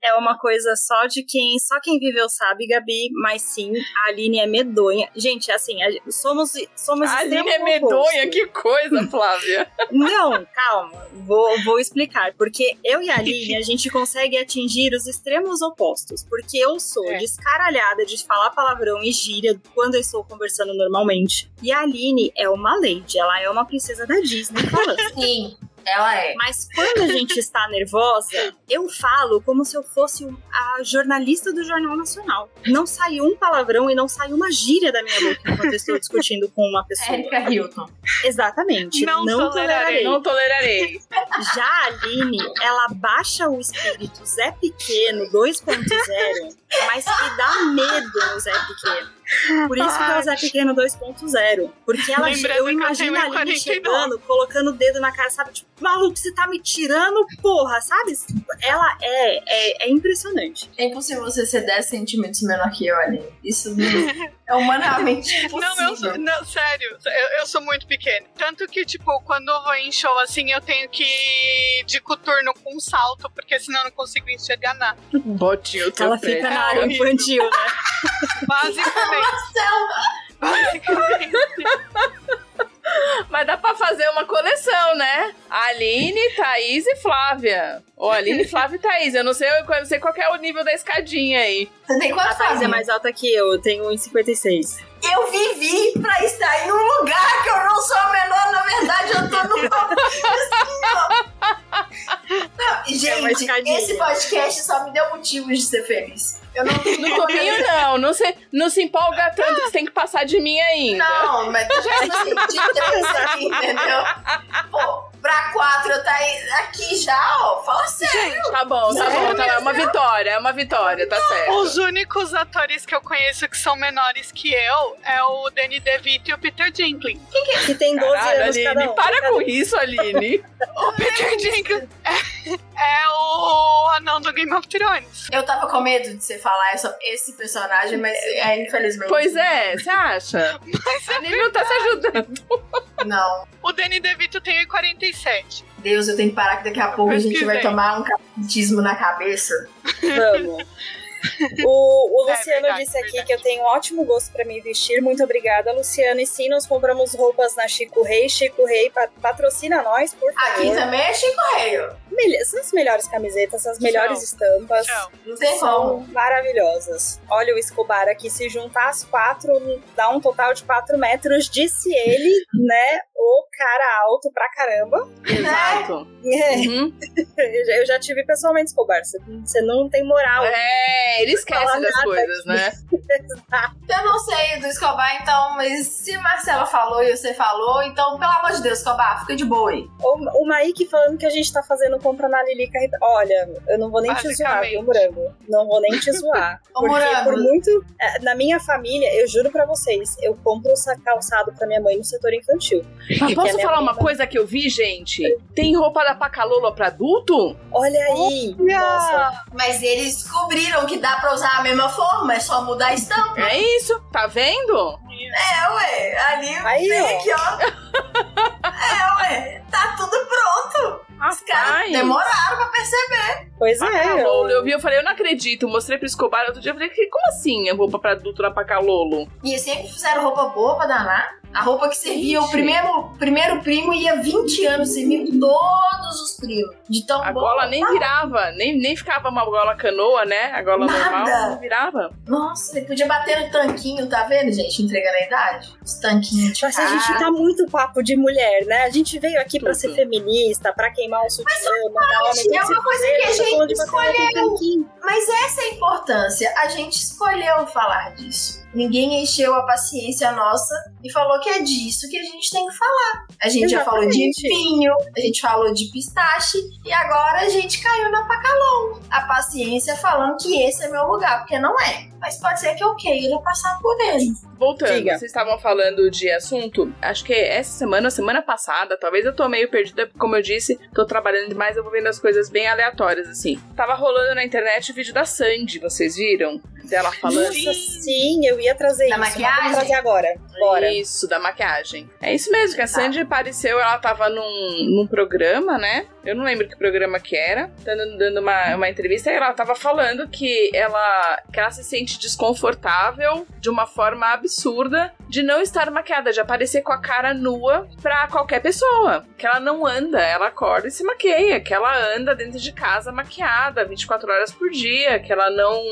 É uma coisa só de quem. Só quem viveu sabe, Gabi. Mas sim, a Aline é medonha. Gente, assim, a- somos. somos A Aline é medonha, oposto. que coisa, Flávia. Não, (laughs) calma. Vou, vou explicar. Porque eu e a Aline, a (laughs) gente consegue atingir os extremos opostos. Porque eu sou É. descaralhada de falar palavrão e gíria quando eu estou conversando normalmente. E a Aline é uma lady. Ela é uma princesa da Disney falando. Sim, ela é. Mas quando a gente (laughs) está nervosa, eu falo como se eu fosse um- a jornalista do Jornal Nacional. Não sai um palavrão e não sai uma gíria da minha boca enquanto eu estou (laughs) discutindo com uma pessoa. Erika Hilton. Exatamente. Não Não, tolerarei. tolerarei. Não tolerarei. Já a Aline, ela baixa o espírito Zé Pequeno 2.0, mas que dá medo no Zé Pequeno. Por isso que é o Zé Pequeno 2.0. Porque ela, Lembrando eu eu imagino tenho a Aline 1,49. chegando, colocando o dedo na cara, sabe? Tipo, maluco, você tá me tirando, porra, sabe? Ela é, é, é impressionante. É impossível você ser 10 centímetros menor que eu, Aline. Isso é humanamente impossível. (laughs) Não, eu sou, não, sério, eu, eu sou muito pequena. Tanto que, tipo, quando eu vou em show assim, eu tenho que ir de coturno com um salto, porque senão eu não consigo enxergar nada. Botinho, Ela fica na É área infantil, né? (laughs) (laughs) Basicamente. Mas dá pra fazer uma coleção, né? Aline, Thaís e Flávia. Ou Aline, (laughs) Flávia e Thaís. Eu não sei, eu não sei qual que é o nível da escadinha aí. Você tem A quanto Thaís é mais alta que eu, eu tenho 1,56. Eu vivi pra estar em um lugar que eu não sou a menor, na verdade eu tô no assim, ó. Não, É uma Gente, esse podcast só me deu motivos de ser feliz. Eu não (laughs) No topinho, não. Não se, não se empolga tanto que você tem que passar de mim ainda. Não, mas assim, de três aqui, entendeu? Pô, pra quatro eu tá aí- aqui já, ó. Fala sério. Tá bom, tá bom. Tá, é uma vitória, é uma vitória, tá certo. Os únicos atores que eu conheço que são menores que eu é o Danny DeVito e o Peter Dinklage. Que tem 12 Caralho, anos cada Aline, um. para com isso, Aline. (laughs) O Peter Dinklage é, é o anão do Game of Thrones. Eu tava com medo de você falar essa, esse personagem, mas é, infelizmente. Pois é, você acha? (laughs) A Aline não tá se ajudando. Não. O Danny DeVito tem 1,47. Deus, eu tenho que parar que daqui a pouco a gente vai tomar um capacitismo na cabeça. Vamos. (laughs) O, o (laughs) É Luciano verdade, disse aqui verdade. que eu tenho um ótimo gosto pra me vestir. Muito obrigada, Luciano. E sim, nós compramos roupas na Chico Rei. Chico Rei pa- patrocina nós, por Aqui favor. também é Chico Rei. São as melhores camisetas, as melhores estampas. Tchau. Não tem São como. maravilhosas. Olha o Escobar aqui, se juntar as quatro, dá um total de 4 metros, disse ele, (laughs) né? O cara alto pra caramba. Exato. (laughs) É, Uhum. eu já- tive pessoalmente, Escobar. Você, você não tem moral. É, ele esquece das coisas, aqui. né? (laughs) Eu não sei do Escobar, então, mas se Marcela falou e você falou, então, pelo amor de Deus, Escobar, fica de boa aí. O, o Maíque falando que a gente tá fazendo compra na Lilica. Olha, eu não vou nem te zoar, viu, Morango? Não vou nem te zoar. (laughs) Ô, porque Morango. por muito. é, Na minha família, eu juro pra vocês, eu compro essa calçado pra minha mãe no setor infantil. Mas posso falar uma vai- coisa que eu vi, gente? Tem roupa da Pacalola pra adulto? Olha aí! Nossa, Mas eles descobriram que dá pra usar a mesma forma, é só mudar a estampa. É isso, tá vendo? É, ué, ali Aí, vem ó. aqui, ó. É, ué, tá tudo pronto. Os caras demoraram pra perceber. Pois é. Eu... eu vi, eu falei, eu não acredito. Mostrei pro Escobar outro dia, eu falei, como assim roupa pra adulto na Pacalolo? E sempre fizeram roupa boa pra danar. A roupa que servia o primeiro, primeiro primo ia 20 anos servindo todos os primos. De tão a gola nem tá? virava, nem, nem ficava uma gola canoa, né? A gola Nada. normal não virava. Nossa, ele podia bater no tanquinho, tá vendo, gente? Entregando a idade. Os tanquinhos de Mas a gente tá muito papo de mulher, né? A gente veio aqui pra Tudo. ser feminista, pra queimar o sutiã, mandar homem é uma coisa que a gente escolheu. Mas essa é a importância. A gente escolheu falar disso. Ninguém encheu a paciência nossa e falou que é disso que a gente tem que falar. A gente já falou de Exatamente. vinho, a gente falou de pistache e agora a gente caiu na Pacalon. A paciência falando que esse é meu lugar, porque não é. Mas pode ser que eu queira passar por ele. Voltando, Diga. vocês estavam falando de assunto. Acho que essa semana, semana passada, talvez eu tô meio perdida, porque, como eu disse, tô trabalhando demais, eu vou vendo as coisas bem aleatórias, assim. Tava rolando na internet o vídeo da Sandy, vocês viram? Dela falando. Nossa, sim, eu ia trazer Da isso. maquiagem? Vamos trazer agora. Bora. Isso, da maquiagem. É isso mesmo, que a Tá. Sandy apareceu, ela tava num, num programa, né? Eu não lembro que programa que era, dando, dando uma, uma entrevista, e ela tava falando que ela, que ela se sente desconfortável de uma forma absurda de não estar maquiada, de aparecer com a cara nua pra qualquer pessoa. Que ela não anda, ela acorda e se maqueia, que ela anda dentro de casa maquiada 24 horas por dia, que ela não.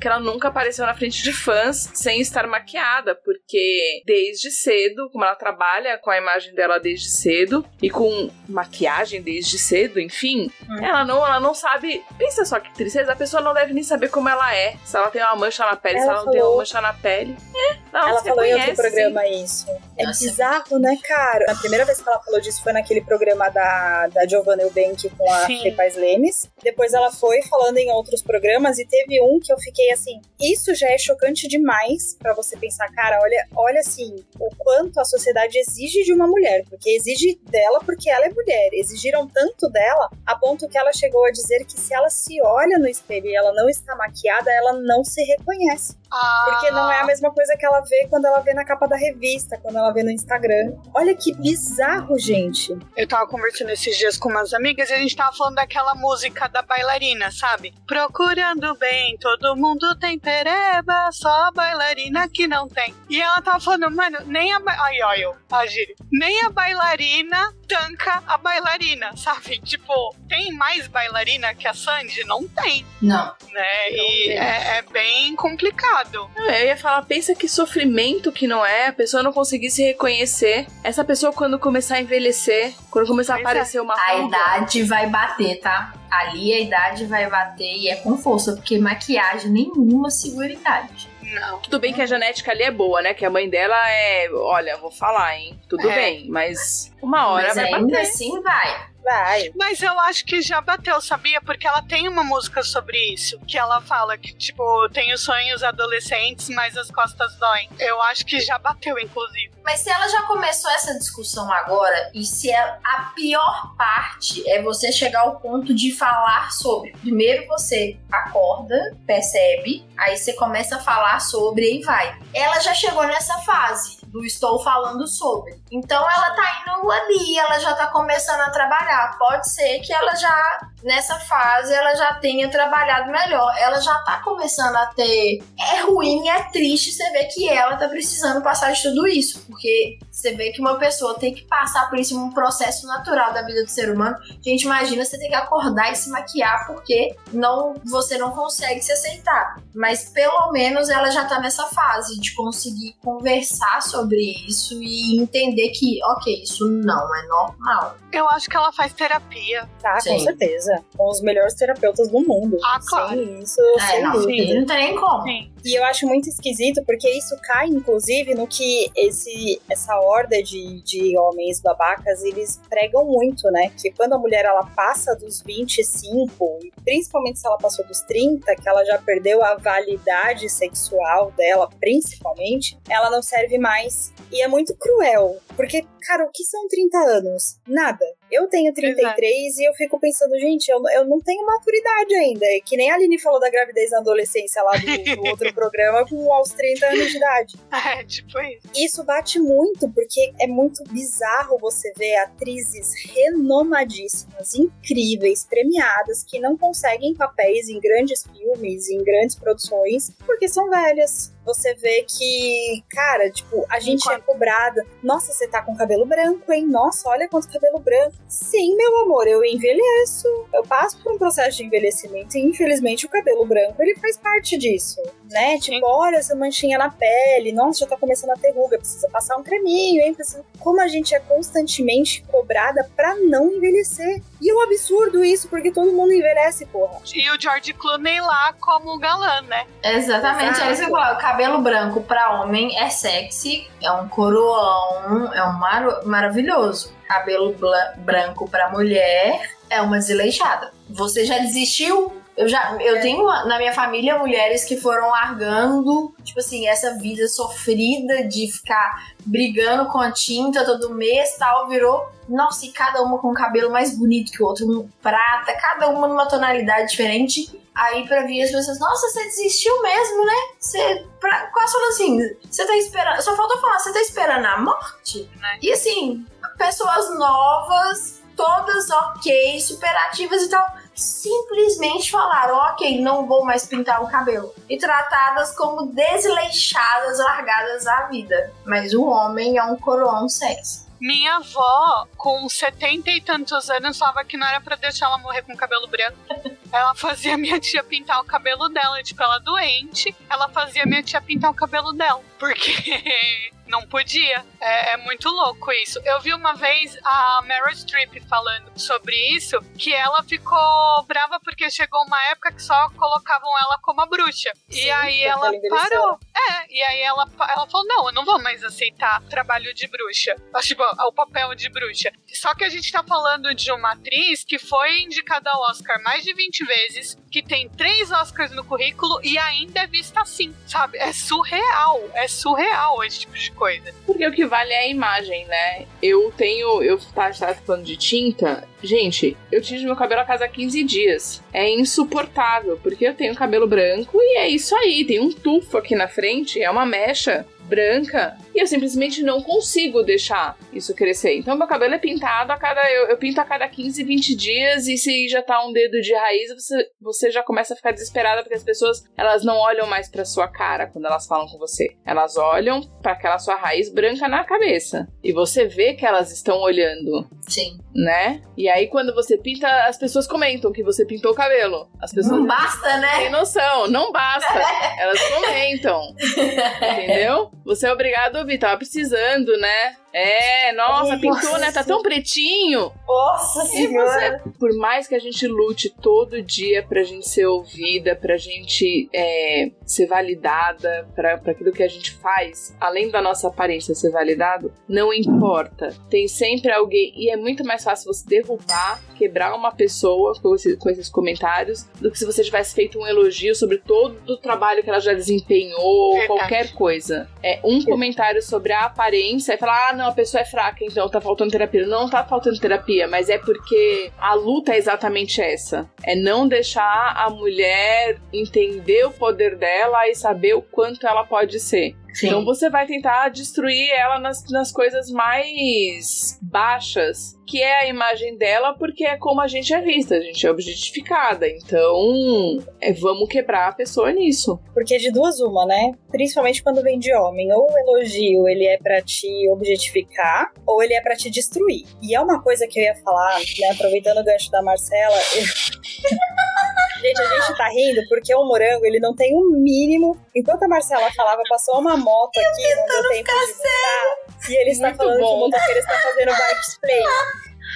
que ela nunca apareceu na frente de fãs sem estar maquiada, porque desde cedo, como ela trabalha com a imagem dela desde cedo e com maquiagem desde cedo, enfim, ela não, ela não sabe. Pensa só que tristeza, a pessoa não deve nem saber como ela é. Se ela tem uma mancha na pele, se Ela ela não tem uma falou- mancha na pele. É, não, ela se falou em outro programa isso. É Nossa. bizarro, né, cara? A primeira vez que ela falou disso foi naquele programa da, da Giovanna Eubank com a. Fê Paz Lemes. Depois ela foi falando em outros programas e teve um que eu fiquei assim, isso já é chocante demais pra você pensar, cara, olha, olha assim, o quanto a sociedade exige de uma mulher, porque exige dela porque ela é mulher. Exigiram tanto dela a ponto que ela chegou a dizer que se ela se olha no espelho e ela não está maquiada, ela não se reconhece. Ah, Porque não é a mesma coisa que ela vê quando ela vê na capa da revista, quando ela vê no Instagram. Olha que bizarro, gente. Eu tava conversando esses dias com umas amigas e a gente tava falando daquela música da bailarina, sabe? Procurando bem, todo mundo tem pereba, só a bailarina que não tem. E ela tava falando, mano, nem a. Ai, ai, eu, a gíria. Nem a bailarina tanca a bailarina, sabe? (laughs) Tipo, tem mais bailarina que a Sandy? Não tem, Não. né? E tem. é, é bem complicado. Eu ia falar, pensa que sofrimento que não é a pessoa não conseguir se reconhecer. Essa pessoa, quando começar a envelhecer, quando começar a é. aparecer uma A ruga, idade vai bater, tá? Ali a idade vai bater e é com força, porque maquiagem nenhuma segura a idade. Não. Tudo bem que a genética ali é boa, né? Que a mãe dela é. Olha, vou falar, hein? Tudo É. bem, mas uma hora Mas vai ainda bater. assim vai. Vai. Mas eu acho que já bateu, sabia? Porque ela tem uma música sobre isso. Que ela fala que, tipo, tem os sonhos adolescentes, mas as costas doem. Eu acho que já bateu, inclusive. Mas se ela já começou essa discussão agora, e se é a pior parte é você chegar ao ponto de falar sobre. Primeiro você acorda, percebe, aí você começa a falar sobre e vai. Ela já chegou nessa fase do estou falando sobre. Então ela tá indo ali, ela já tá começando a trabalhar. Pode ser que ela já, nessa fase, ela já tenha trabalhado melhor. Ela já tá começando a ter. É ruim, é triste você ver que ela tá precisando passar de tudo isso. Porque você vê que uma pessoa tem que passar por isso um processo natural da vida do ser humano. Gente, imagina você ter que acordar e se maquiar porque não você não consegue se aceitar. Mas pelo menos ela já tá nessa fase de conseguir conversar sobre isso e entender que, ok, isso não é normal. Eu acho que ela faz terapia. Tá, Sim. com certeza. Com os melhores terapeutas do mundo. Ah, claro. Sem isso, É, sem não, não tem nem como. Sim. E eu acho muito esquisito porque isso cai, inclusive, no que esse, essa horda de, de homens babacas eles pregam muito, né? Que quando a mulher ela passa dos 25, e principalmente se ela passou dos 30, que ela já perdeu a validade sexual dela, principalmente, ela não serve mais. E é muito cruel, porque, cara, o que são 30 anos? Nada. Eu tenho 33 e eu fico pensando, gente, eu, eu não tenho maturidade ainda. É Que nem a Aline falou da gravidez na adolescência lá do, do outro programa com aos 30 anos de idade. (laughs) É, tipo isso. Isso bate muito, porque é muito bizarro você ver atrizes renomadíssimas, incríveis, premiadas, que não conseguem papéis em grandes filmes, em grandes produções, porque são velhas. Você vê que, cara, tipo, a gente é cobrada. Nossa, você tá com cabelo branco, hein? Nossa, olha quanto cabelo branco. Sim, meu amor, eu envelheço. Eu passo por um processo de envelhecimento e, infelizmente, o cabelo branco, ele faz parte disso, né? Tipo, olha essa manchinha na pele. Nossa, já tá começando a ter ruga. Precisa passar um creminho, hein? Precisa... Como a gente é constantemente cobrada pra não envelhecer. E é um absurdo isso, porque todo mundo envelhece, porra. E o George Clooney lá como galã, né? Exatamente, é isso que eu falo. Cabelo branco pra homem é sexy, é um coroão, é um mar maravilhoso. Cabelo branco pra mulher é uma desleixada. Você já desistiu? Eu já eu tenho na minha família mulheres que foram largando, tipo assim, essa vida sofrida de ficar brigando com a tinta todo mês, tal, virou, nossa, e cada uma com um cabelo mais bonito que o outro, um prata, cada uma numa tonalidade diferente. Aí pra vir as pessoas, nossa, você desistiu mesmo, né? Você. Pra, quase falando assim, você tá esperando. Só falta falar, você tá esperando a morte? Né? E assim, pessoas novas, todas ok, superativas e tal, simplesmente falaram, ok, não vou mais pintar o cabelo. E tratadas como desleixadas, largadas à vida. Mas o homem é um coroão sexy. Minha avó, com setenta e tantos anos, falava que não era pra deixar ela morrer com cabelo branco. (laughs) Ela fazia minha tia pintar o cabelo dela. Tipo, ela doente, ela fazia minha tia pintar o cabelo dela. Porque (laughs) não podia. É, é, muito louco isso. Eu vi uma vez a Meryl Streep falando sobre isso, que ela ficou brava porque chegou uma época que só colocavam ela como a bruxa. Sim, e aí ela parou. É, e aí ela, ela falou: não, eu não vou mais aceitar trabalho de bruxa. Tipo, o papel de bruxa. Só que a gente tá falando de uma atriz que foi indicada ao Oscar mais de 20 vezes, que tem três Oscars no currículo e ainda é vista assim, sabe? É surreal. É surreal esse tipo de coisa. Porque o que vale é a imagem, né? Eu tenho. Eu tava falando de tinta. Gente, eu tinge meu cabelo a cada 15 dias. É insuportável, porque eu tenho cabelo branco e é isso aí. Tem um tufo aqui na frente, é uma mecha branca e eu simplesmente não consigo deixar isso crescer. Então meu cabelo é pintado a cada. Eu, eu pinto a cada 15, 20 dias e se já tá um dedo de raiz, você, você já começa a ficar desesperada porque as pessoas elas não olham mais pra sua cara quando elas falam com você. Elas olham para aquela sua raiz branca na cabeça. E você vê que elas estão olhando, Sim. né? E aí quando você pinta, as pessoas comentam que você pintou o cabelo. As pessoas Não basta, tem né? noção, não basta. Elas comentam. (laughs) Entendeu? Você é obrigado a ouvir, tava precisando, né? É, nossa, Ai, pintou, né? Tá nossa. tão pretinho. Nossa senhora. você, por mais que a gente lute todo dia pra gente ser ouvida, pra gente é, ser validada, pra, pra aquilo que a gente faz, além da nossa aparência ser validado, não importa. Tem sempre alguém, e é muito mais fácil você derrubar, quebrar uma pessoa com, esse- com esses comentários, do que se você tivesse feito um elogio sobre todo o trabalho que ela já desempenhou, Verdade. qualquer coisa. É um comentário sobre a aparência e falar, ah, não, a pessoa é fraca, então tá faltando terapia. Não, não tá faltando terapia, mas é porque a luta é exatamente essa. É não deixar a mulher entender o poder dela e saber o quanto ela pode ser. Sim. Então você vai tentar destruir ela nas, nas coisas mais baixas, que é a imagem dela, porque é como a gente é vista, a gente é objetificada. Então, é, vamos quebrar a pessoa nisso. Porque de duas uma, né? Principalmente quando vem de homem. Ou o elogio, ele é pra te objetificar, ou ele é pra te destruir. E é uma coisa que eu ia falar, né? Aproveitando o gancho da Marcela. eu- (laughs) Gente, a gente tá rindo porque o morango, ele não tem o mínimo. Enquanto a Marcela falava, passou uma moto aqui, não deu tempo de mostrar. E ele está Muito falando que bom. o motoqueiro está fazendo bike play.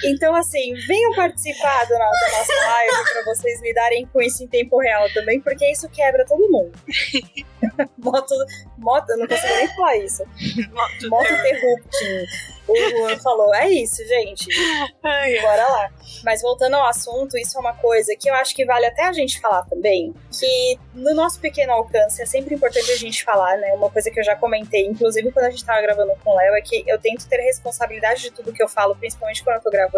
Então, assim, venham participar da, no- da nossa live pra vocês lidarem com isso em tempo real também, porque isso quebra todo mundo. (laughs) moto, moto, eu não consigo nem falar isso. Moto interrupting. O Juan falou, é isso, gente. Bora lá. Mas voltando ao assunto, isso é uma coisa que eu acho que vale até a gente falar também, que no nosso pequeno alcance é sempre importante a gente falar, né? Uma coisa que eu já comentei, inclusive quando a gente tava gravando com o Léo, é que eu tento ter responsabilidade de tudo que eu falo, principalmente quando eu tô gravando,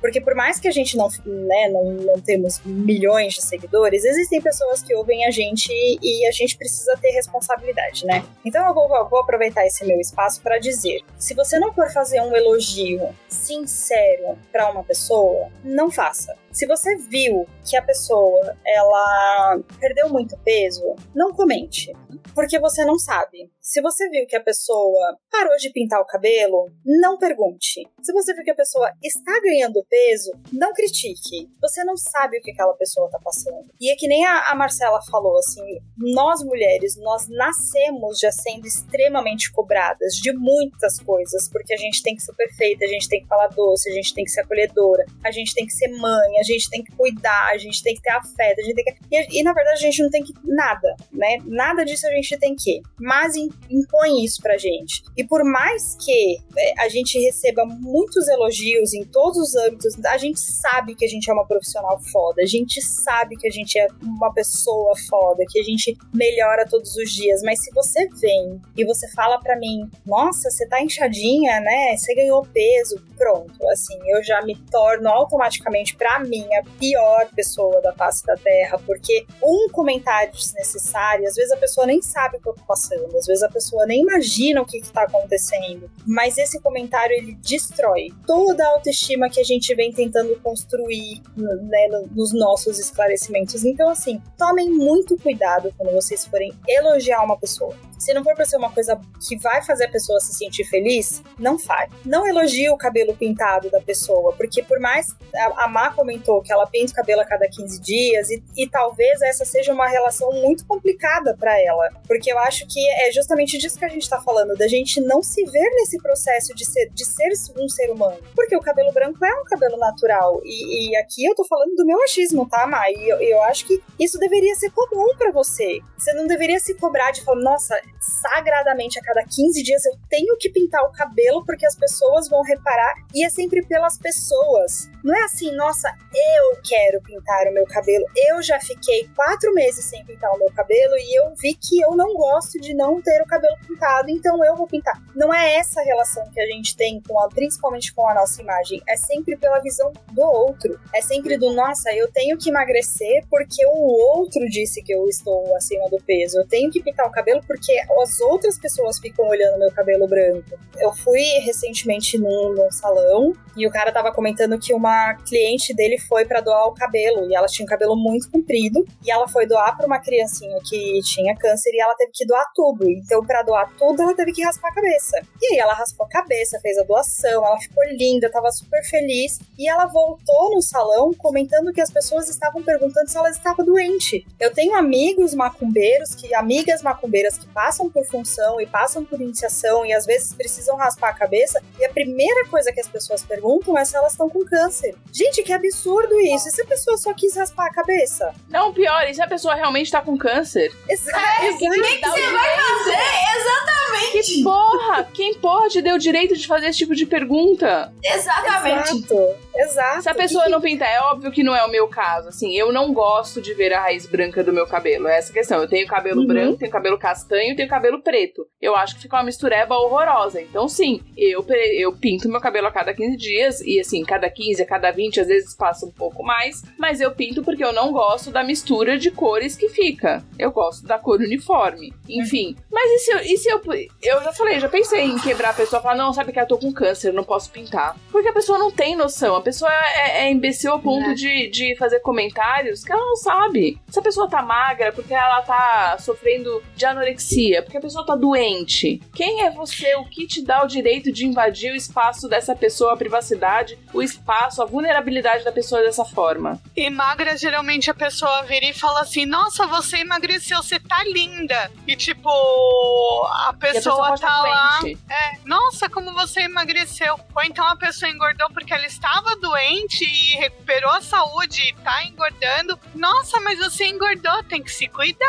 porque por mais que a gente não, né, não, não temos milhões de seguidores, existem pessoas que ouvem a gente e a gente precisa ter responsabilidade, né? Então eu vou, eu vou aproveitar esse meu espaço para dizer: se você não for fazer um elogio sincero para uma pessoa, não faça. Se você viu que a pessoa ela perdeu muito peso, não comente, porque você não sabe. Se você viu que a pessoa parou de pintar o cabelo, não pergunte. Se você viu que a pessoa está ganhando peso, não critique. Você não sabe o que aquela pessoa está passando. E é que nem a, a Marcela falou, assim, nós mulheres, nós nascemos já sendo extremamente cobradas de muitas coisas, porque a gente tem que ser perfeita, a gente tem que falar doce, a gente tem que ser acolhedora, a gente tem que ser mãe, gente tem que cuidar, a gente tem que ter afeto, a gente tem que... E, e na verdade a gente não tem que nada, né? Nada disso a gente tem que. Mas impõe isso pra gente. E por mais que é, a gente receba muitos elogios em todos os âmbitos, a gente sabe que a gente é uma profissional foda, a gente sabe que a gente é uma pessoa foda, que a gente melhora todos os dias, mas se você vem e você fala para mim, nossa, você tá inchadinha, né? Você ganhou peso, pronto, assim, eu já me torno automaticamente para mim a pior pessoa da face da terra, porque um comentário desnecessário, às vezes a pessoa nem sabe o que eu tô passando, às vezes a pessoa nem imagina o que está acontecendo. Mas esse comentário ele destrói toda a autoestima que a gente vem tentando construir né, nos nossos esclarecimentos. Então, assim, tomem muito cuidado quando vocês forem elogiar uma pessoa. Se não for pra ser uma coisa que vai fazer a pessoa se sentir feliz, não faz. Não elogie o cabelo pintado da pessoa, porque por mais. A, Má comentou que ela pinta o cabelo a cada 15 dias, e, e talvez essa seja uma relação muito complicada para ela. Porque eu acho que é justamente disso que a gente tá falando, da gente não se ver nesse processo de ser, de ser um ser humano. Porque o cabelo branco é um cabelo natural. E, e aqui eu tô falando do meu achismo, tá, Má? E eu, eu acho que isso deveria ser comum para você. Você não deveria se cobrar de falar, nossa, sagradamente a cada 15 dias eu tenho que pintar o cabelo porque as pessoas vão reparar e é sempre pelas pessoas. Não é assim, nossa, eu quero pintar o meu cabelo. Eu já fiquei quatro meses sem pintar o meu cabelo e eu vi que eu não gosto de não ter o cabelo pintado, então eu vou pintar. Não é essa relação que a gente tem com a, principalmente com a nossa imagem. É sempre pela visão do outro. É sempre do, nossa, eu tenho que emagrecer porque o outro disse que eu estou acima do peso. Eu tenho que pintar o cabelo porque as outras pessoas ficam olhando meu cabelo branco. Eu fui recentemente num, num salão e o cara tava comentando que uma cliente dele foi para doar o cabelo e ela tinha um cabelo muito comprido e ela foi doar para uma criancinha que tinha câncer e ela teve que doar tudo. Então, para doar tudo, ela teve que raspar a cabeça. E aí ela raspou a cabeça, fez a doação, ela ficou linda, tava super feliz e ela voltou no salão comentando que as pessoas estavam perguntando se ela estava doente. Eu tenho amigos macumbeiros que amigas macumbeiras que passam por função e passam por iniciação e às vezes precisam raspar a cabeça e a primeira coisa que as pessoas perguntam é se elas estão com câncer. Gente, que absurdo isso. E se a pessoa só quis raspar a cabeça? Não, pior, e se a pessoa realmente tá com câncer? Exato. É, o que, que você vai fazer? Exatamente. Que porra! Quem porra te deu o direito de fazer esse tipo de pergunta? Exatamente. Exato. Exato. Se a pessoa não pintar, é óbvio que não é o meu caso. Assim, eu não gosto de ver a raiz branca do meu cabelo. É essa a questão. Eu tenho cabelo Uhum. branco, tenho cabelo castanho, tenho cabelo preto. Eu acho que fica uma mistureba horrorosa. Então, sim, eu, eu pinto meu cabelo a cada 15 dias. E assim, cada 15, a cada 20, às vezes passa um pouco mais. Mas eu pinto porque eu não gosto da mistura de cores que fica. Eu gosto da cor uniforme. Enfim. Mas e se eu. E se eu, eu já falei, já pensei em quebrar a pessoa e falar, não, sabe que eu tô com câncer, não posso pintar. Porque a pessoa não tem noção. A pessoa é, é imbecil ao ponto É. de, de fazer comentários que ela não sabe. Se a pessoa tá magra porque ela tá sofrendo de anorexia, porque a pessoa tá doente. Quem é você? O que te dá o direito de invadir o espaço dessa pessoa, a privacidade, o espaço, a vulnerabilidade da pessoa dessa forma? E magra, geralmente a pessoa vira e fala assim: Nossa, você emagreceu, você tá linda. E tipo, a E a pessoa, tá estar lá. É, nossa, como você emagreceu. Ou então a pessoa engordou porque ela estava doente e recuperou a saúde e tá engordando. Nossa, mas você engordou, tem que se cuidar.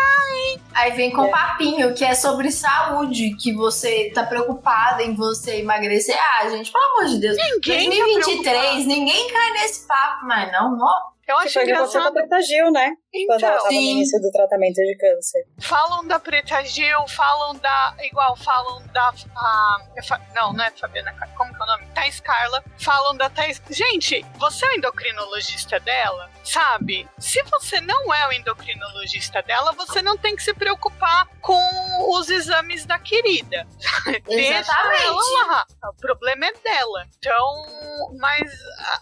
Aí vem com papinho que é sobre saúde, que você tá preocupada em você emagrecer. Ah, gente, pelo amor de Deus. Ninguém tá 2023, preocupado. ninguém cai nesse papo, mas não, ó. Eu acho que você engraçado. contagiou, né? Quando ela Então, tava no início do tratamento de câncer. falam da Preta Gil, falam da. Igual, falam da. a- é não, não é Fabiana Como que é o nome? Thais Carla. Falam da Thais. Gente, você é o endocrinologista dela? Sabe? Se você não é o endocrinologista dela, você não tem que se preocupar com os exames da querida. (laughs) Deixa Exatamente. ela lá. O problema é dela. Então, mas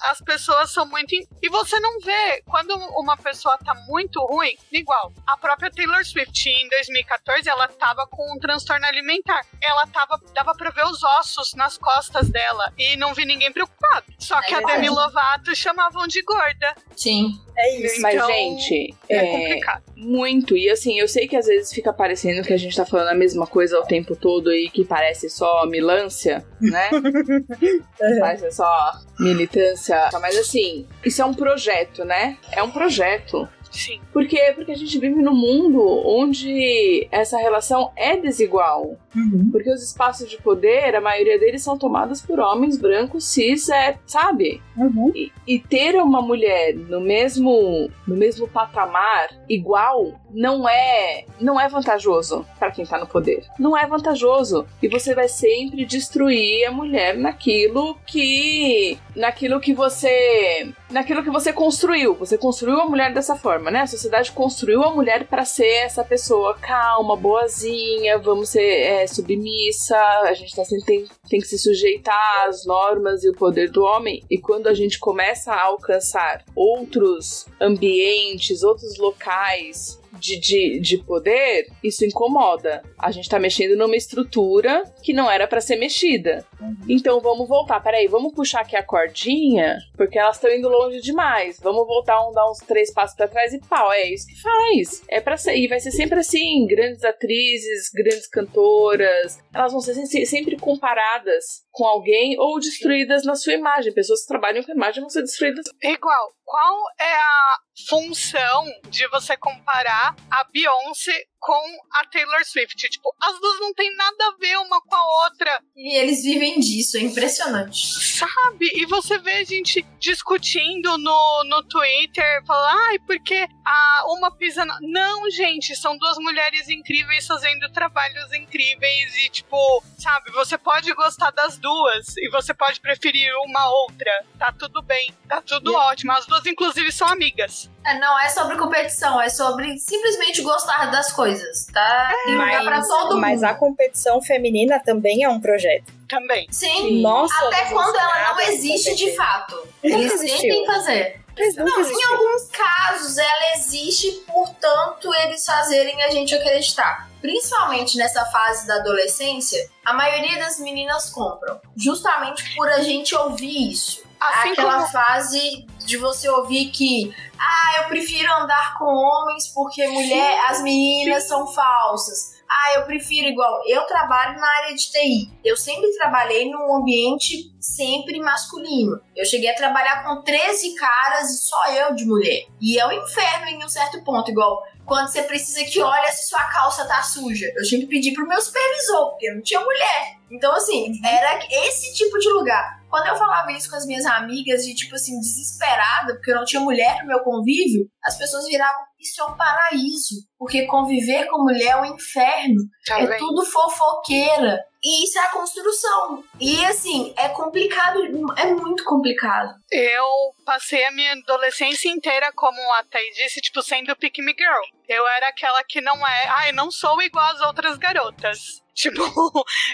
as pessoas são muito. in- E você não vê quando uma pessoa tá muito ruim, igual a própria Taylor Swift em 2014, ela tava com um transtorno alimentar. Ela tava, dava pra ver os ossos nas costas dela e não vi ninguém preocupado. Só que a verdade. Demi Lovato chamavam de gorda. Sim. É isso. Mas, Então, gente, É, é, complicado. muito. E assim, eu sei que às vezes fica parecendo que a gente tá falando a mesma coisa o tempo todo e que parece só milância, né? (laughs) parece só militância. Mas assim, isso é um projeto, né? É um projeto. Sim. Por quê? Porque a gente vive num mundo onde essa relação é desigual. Uhum. Porque os espaços de poder, a maioria deles são tomados por homens brancos, cis, é, sabe? Uhum. E, e ter uma mulher no mesmo no mesmo patamar igual não é não é vantajoso para quem tá no poder. Não é vantajoso e você vai sempre destruir a mulher naquilo que naquilo que você naquilo que você construiu. Você construiu a mulher dessa forma, né? A sociedade construiu a mulher para ser essa pessoa calma, boazinha, vamos ser é, submissa, a gente tá sempre tem, tem que se sujeitar às normas e o poder do homem. E quando a gente começa a alcançar outros ambientes, outros locais de, de, de poder, isso incomoda. A gente tá mexendo numa estrutura que não era para ser mexida. Então vamos voltar, peraí, vamos puxar aqui a cordinha, porque elas estão indo longe demais. Vamos voltar, um, dar uns três passos para trás e pau. É isso que faz. É para ser. E vai ser sempre assim: grandes atrizes, grandes cantoras, elas vão ser se- sempre comparadas com alguém ou destruídas na sua imagem. Pessoas que trabalham com imagem vão ser destruídas. Igual, qual é a função de você comparar a Beyoncé com a Taylor Swift? Tipo, as duas não tem nada a ver uma com a outra, E eles vivem disso, é impressionante. sabe? E você vê a gente discutindo no, no Twitter, falando, ai, porque a uma pisa na... Não, gente, são duas mulheres incríveis fazendo trabalhos incríveis e, tipo, sabe, você pode gostar das duas e você pode preferir uma outra. Tá tudo bem, tá tudo ótimo. As duas, inclusive, são amigas. É, não é sobre competição, é sobre simplesmente gostar das coisas, tá? Tem lugar pra Mas, todo mas mundo. a competição feminina também é um projeto. Também. Sim. Nossa, Até quando ela não existe de fato. Nunca Eles existiu. tentem fazer. Mas Não, em alguns casos ela existe, portanto, eles fazerem a gente acreditar. Principalmente nessa fase da adolescência, a maioria das meninas compram. Justamente por a gente ouvir isso. Assim Aquela como fase de você ouvir que, ah, eu prefiro andar com homens porque mulher, as meninas são falsas. Ah, eu prefiro igual. Eu trabalho na área de TI. Eu sempre trabalhei num ambiente sempre masculino. Eu cheguei a trabalhar com 13 caras e só eu de mulher. E é um inferno em um certo ponto, igual quando você precisa que olha se sua calça tá suja. Eu tinha que pedir pro meu supervisor, porque não tinha mulher. Então, assim, era esse tipo de lugar. Quando eu falava isso com as minhas amigas, de tipo assim, desesperada, porque eu não tinha mulher no meu convívio, as pessoas viravam, isso é um paraíso. Porque conviver com mulher é um inferno. Tá é tudo fofoqueira. E isso é a construção. E assim, é complicado, é muito complicado. Eu passei a minha adolescência inteira, como a Thaís disse, tipo, sendo pick me girl. Eu era aquela que não é. Ai, não sou igual às outras garotas. (laughs) Tipo,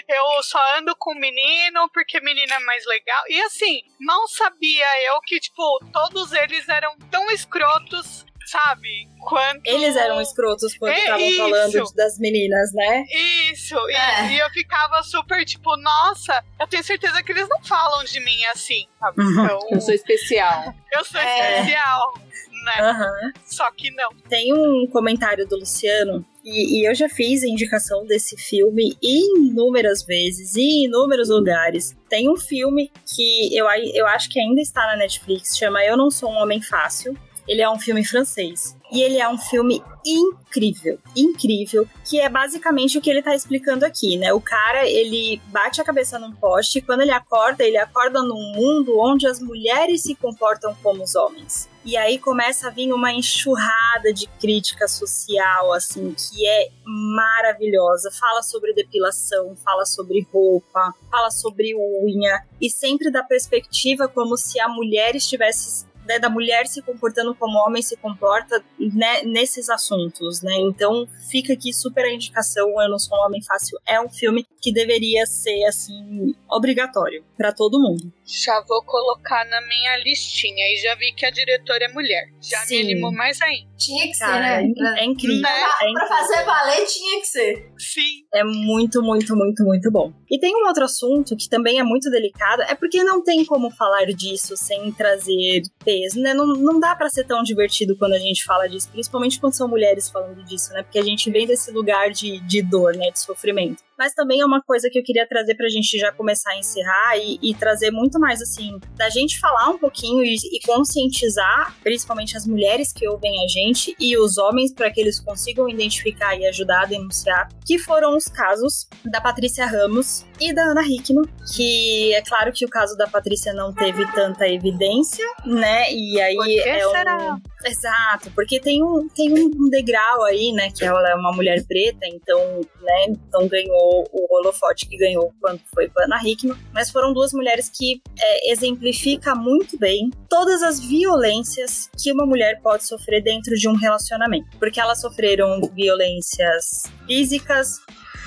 eu só ando com menino porque menino é mais legal. E assim, mal sabia eu que, tipo, todos eles eram tão escrotos, sabe? Quanto. Eles eram escrotos quando É estavam isso. falando das meninas, né? Isso, e- É. e, eu ficava super tipo, nossa, eu tenho certeza que eles não falam de mim assim, sabe? Então, Eu sou especial. eu sou É. especial, né? Aham. Só que não. Tem um comentário do Luciano, e, e eu já fiz a indicação desse filme inúmeras vezes, em inúmeros lugares. Tem um filme que eu, eu acho que ainda está na Netflix, chama Eu Não Sou um Homem Fácil. Ele é um filme francês. E ele é um filme incrível, incrível, que é basicamente o que ele tá explicando aqui, né? O cara, ele bate a cabeça num poste e quando ele acorda, ele acorda num mundo onde as mulheres se comportam como os homens. E aí começa a vir uma enxurrada de crítica social, assim, que é maravilhosa. Fala sobre depilação, fala sobre roupa, fala sobre unha, e sempre da perspectiva como se a mulher estivesse né, da mulher se comportando como homem se comporta né, nesses assuntos, né? Então fica aqui super a indicação. Eu não sou um homem fácil. É um filme que deveria ser assim obrigatório para todo mundo. Já vou colocar na minha listinha e já vi que a diretora é mulher. Já Sim. me animou mais ainda. Tinha que Cara, ser, né? É, incrível. Né? É pra fazer valer, tinha que ser. Sim. É muito, muito, muito, muito bom. E tem um outro assunto que também é muito delicado, é porque não tem como falar disso sem trazer né? Não, não dá para ser tão divertido quando a gente fala disso, principalmente quando são mulheres falando disso, né? Porque a gente vem desse lugar de, de dor, né? De sofrimento mas também é uma coisa que eu queria trazer pra gente já começar a encerrar e, e trazer muito mais assim, da gente falar um pouquinho e, e, conscientizar, principalmente as mulheres que ouvem a gente e os homens, para que eles consigam identificar e ajudar a denunciar, que foram os casos da Patrícia Ramos e da Ana Hickman, que é claro que o caso da Patrícia não teve tanta evidência, né? E aí Por que é um... será? Exato, porque tem um, tem um degrau aí, né? Que ela é uma mulher preta, então, né? Então ganhou o holofote que ganhou quando foi com a Ana Hickman. Mas foram duas mulheres que é, exemplifica muito bem todas as violências que uma mulher pode sofrer dentro de um relacionamento. Porque elas sofreram violências físicas,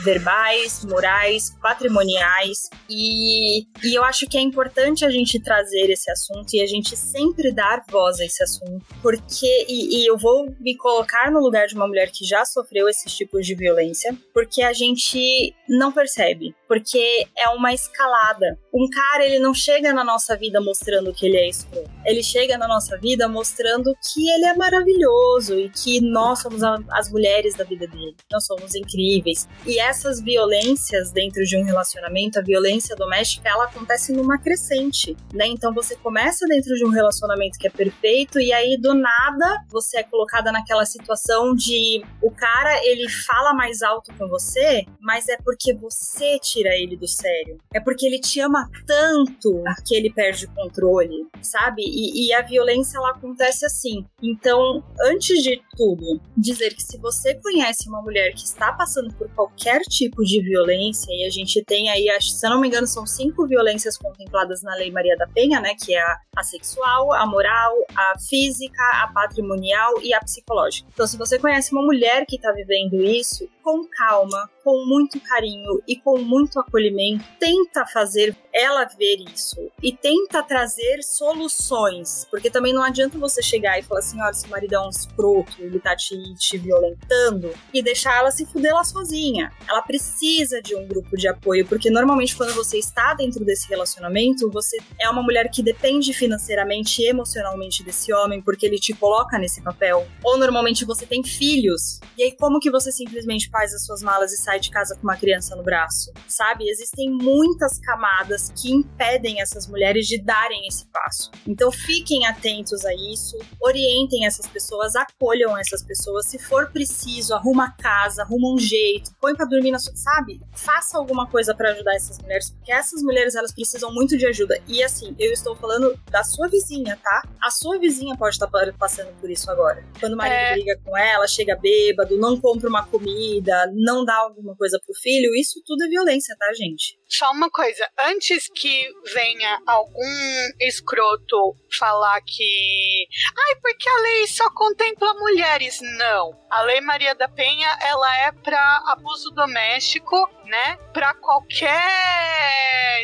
verbais, morais, patrimoniais. E, e eu acho que é importante a gente trazer esse assunto e a gente sempre dar voz a esse assunto, porque, e, e eu vou me colocar no lugar de uma mulher que já sofreu esses tipos de violência, porque a gente não percebe, porque é uma escalada. Um cara, ele não chega na nossa vida mostrando que ele é escroto. Ele chega na nossa vida mostrando que ele é maravilhoso e que nós somos as mulheres da vida dele. Nós somos incríveis. E essas violências dentro de um relacionamento, a violência doméstica, ela acontece numa crescente, né? Então você começa dentro de um relacionamento que é perfeito e aí do nada você é colocada naquela situação de o cara, ele fala mais alto com você, mas é porque você tira ele do sério. É porque ele te ama tanto que ele perde o controle, sabe? E, e a violência ela acontece assim. Então, antes de tudo, dizer que se você conhece uma mulher que está passando por qualquer tipo de violência, e a gente tem aí, se eu não me engano, são cinco violências contempladas na Lei Maria da Penha, né? Que é a, a sexual, a moral, a física, a patrimonial e a psicológica. Então, se você conhece uma mulher que está vivendo isso, com calma, com muito carinho e com muito acolhimento, tenta fazer ela ver isso e tenta trazer soluções, porque também não adianta você chegar e falar assim, olha, seu marido é um escroto, ele tá te, te violentando e deixar ela se fuder lá sozinha. Ela precisa de um grupo de apoio, porque normalmente quando você está dentro desse relacionamento, você é uma mulher que depende financeiramente e emocionalmente desse homem, porque ele te coloca nesse papel. Ou normalmente você tem filhos, e aí como que você simplesmente faz as suas malas e sai de casa com uma criança no braço? Sabe? Existem muitas camadas que impedem essas mulheres de darem esse passo. Então fiquem atentos a isso, orientem essas pessoas, acolham essas pessoas. Se for preciso, arruma casa, arruma um jeito, põe para dormir na sua, sabe? Faça alguma coisa para ajudar essas mulheres, porque essas mulheres elas precisam muito de ajuda. E assim, eu estou falando da sua vizinha, tá? A sua vizinha pode estar passando por isso agora. Quando o marido é... briga com ela, chega bêbado, não compra uma comida, não dá alguma coisa pro filho, isso tudo é violência, tá, gente? Só uma coisa, antes que venha algum escroto falar que. Ai, porque a lei só contempla mulheres. Não. A Lei Maria da Penha, ela é para abuso doméstico, né? Para qualquer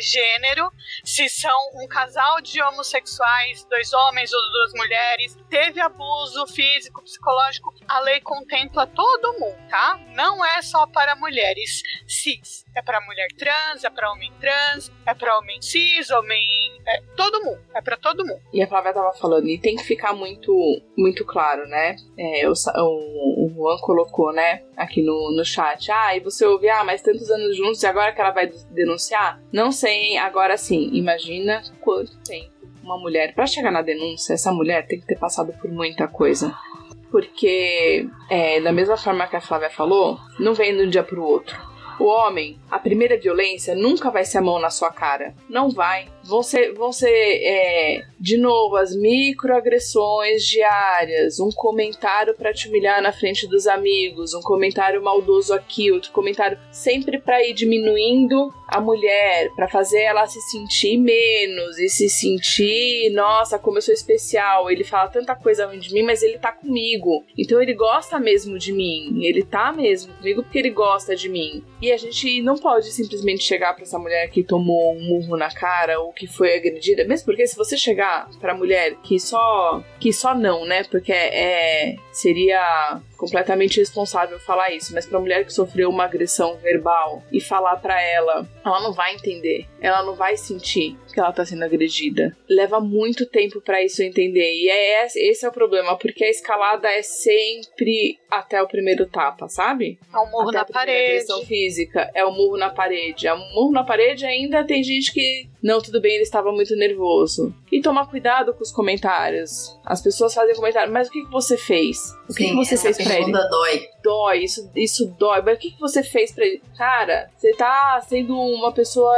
gênero. Se são um casal de homossexuais, dois homens ou duas mulheres, teve abuso físico, psicológico, a lei contempla todo mundo, tá? Não é só para mulheres cis. É para mulher trans, é para homem trans, é para homem cis, homem. É todo mundo. É para todo mundo. E a Flávia tava falando, e tem que ficar muito, muito claro, né? É, o, o, Juan colocou, né, aqui no, no chat. Ah, e você ouve, ah, mas tantos anos juntos e agora que ela vai denunciar? Não sei, agora sim, imagina quanto tempo uma mulher, para chegar na denúncia, essa mulher tem que ter passado por muita coisa Porque, é, da mesma forma que a Flávia falou, não vem de um dia pro outro. O homem, a primeira violência nunca vai ser a mão na sua cara. Não vai. Vão ser, vão ser é, de novo, as microagressões diárias, um comentário para te humilhar na frente dos amigos, um comentário maldoso aqui, outro comentário sempre para ir diminuindo a mulher, para fazer ela se sentir menos e se sentir, nossa, como eu sou especial. Ele fala tanta coisa ruim de mim, mas ele tá comigo. Então ele gosta mesmo de mim. Ele tá mesmo comigo porque ele gosta de mim. E a gente não pode simplesmente chegar para essa mulher que tomou um murro na cara ou que foi agredida, mesmo porque se você chegar pra mulher que só que só não, né? Porque é seria completamente irresponsável falar isso, mas pra mulher que sofreu uma agressão verbal e falar para ela, ela não vai entender, ela não vai sentir que ela tá sendo agredida. Leva muito tempo para isso entender e é esse é o problema, porque a escalada é sempre até o primeiro tapa, sabe? É um murro até na parede. agressão física, é o um murro na parede. É um murro na parede ainda tem gente que não, tudo bem, ele estava muito nervoso. E tomar cuidado com os comentários. As pessoas fazem comentário, mas o que, que você fez? O que, Sim, que você fez pra ele? dói. Dói, isso, isso dói. Mas o que, que você fez pra ele? Cara, você tá sendo uma pessoa,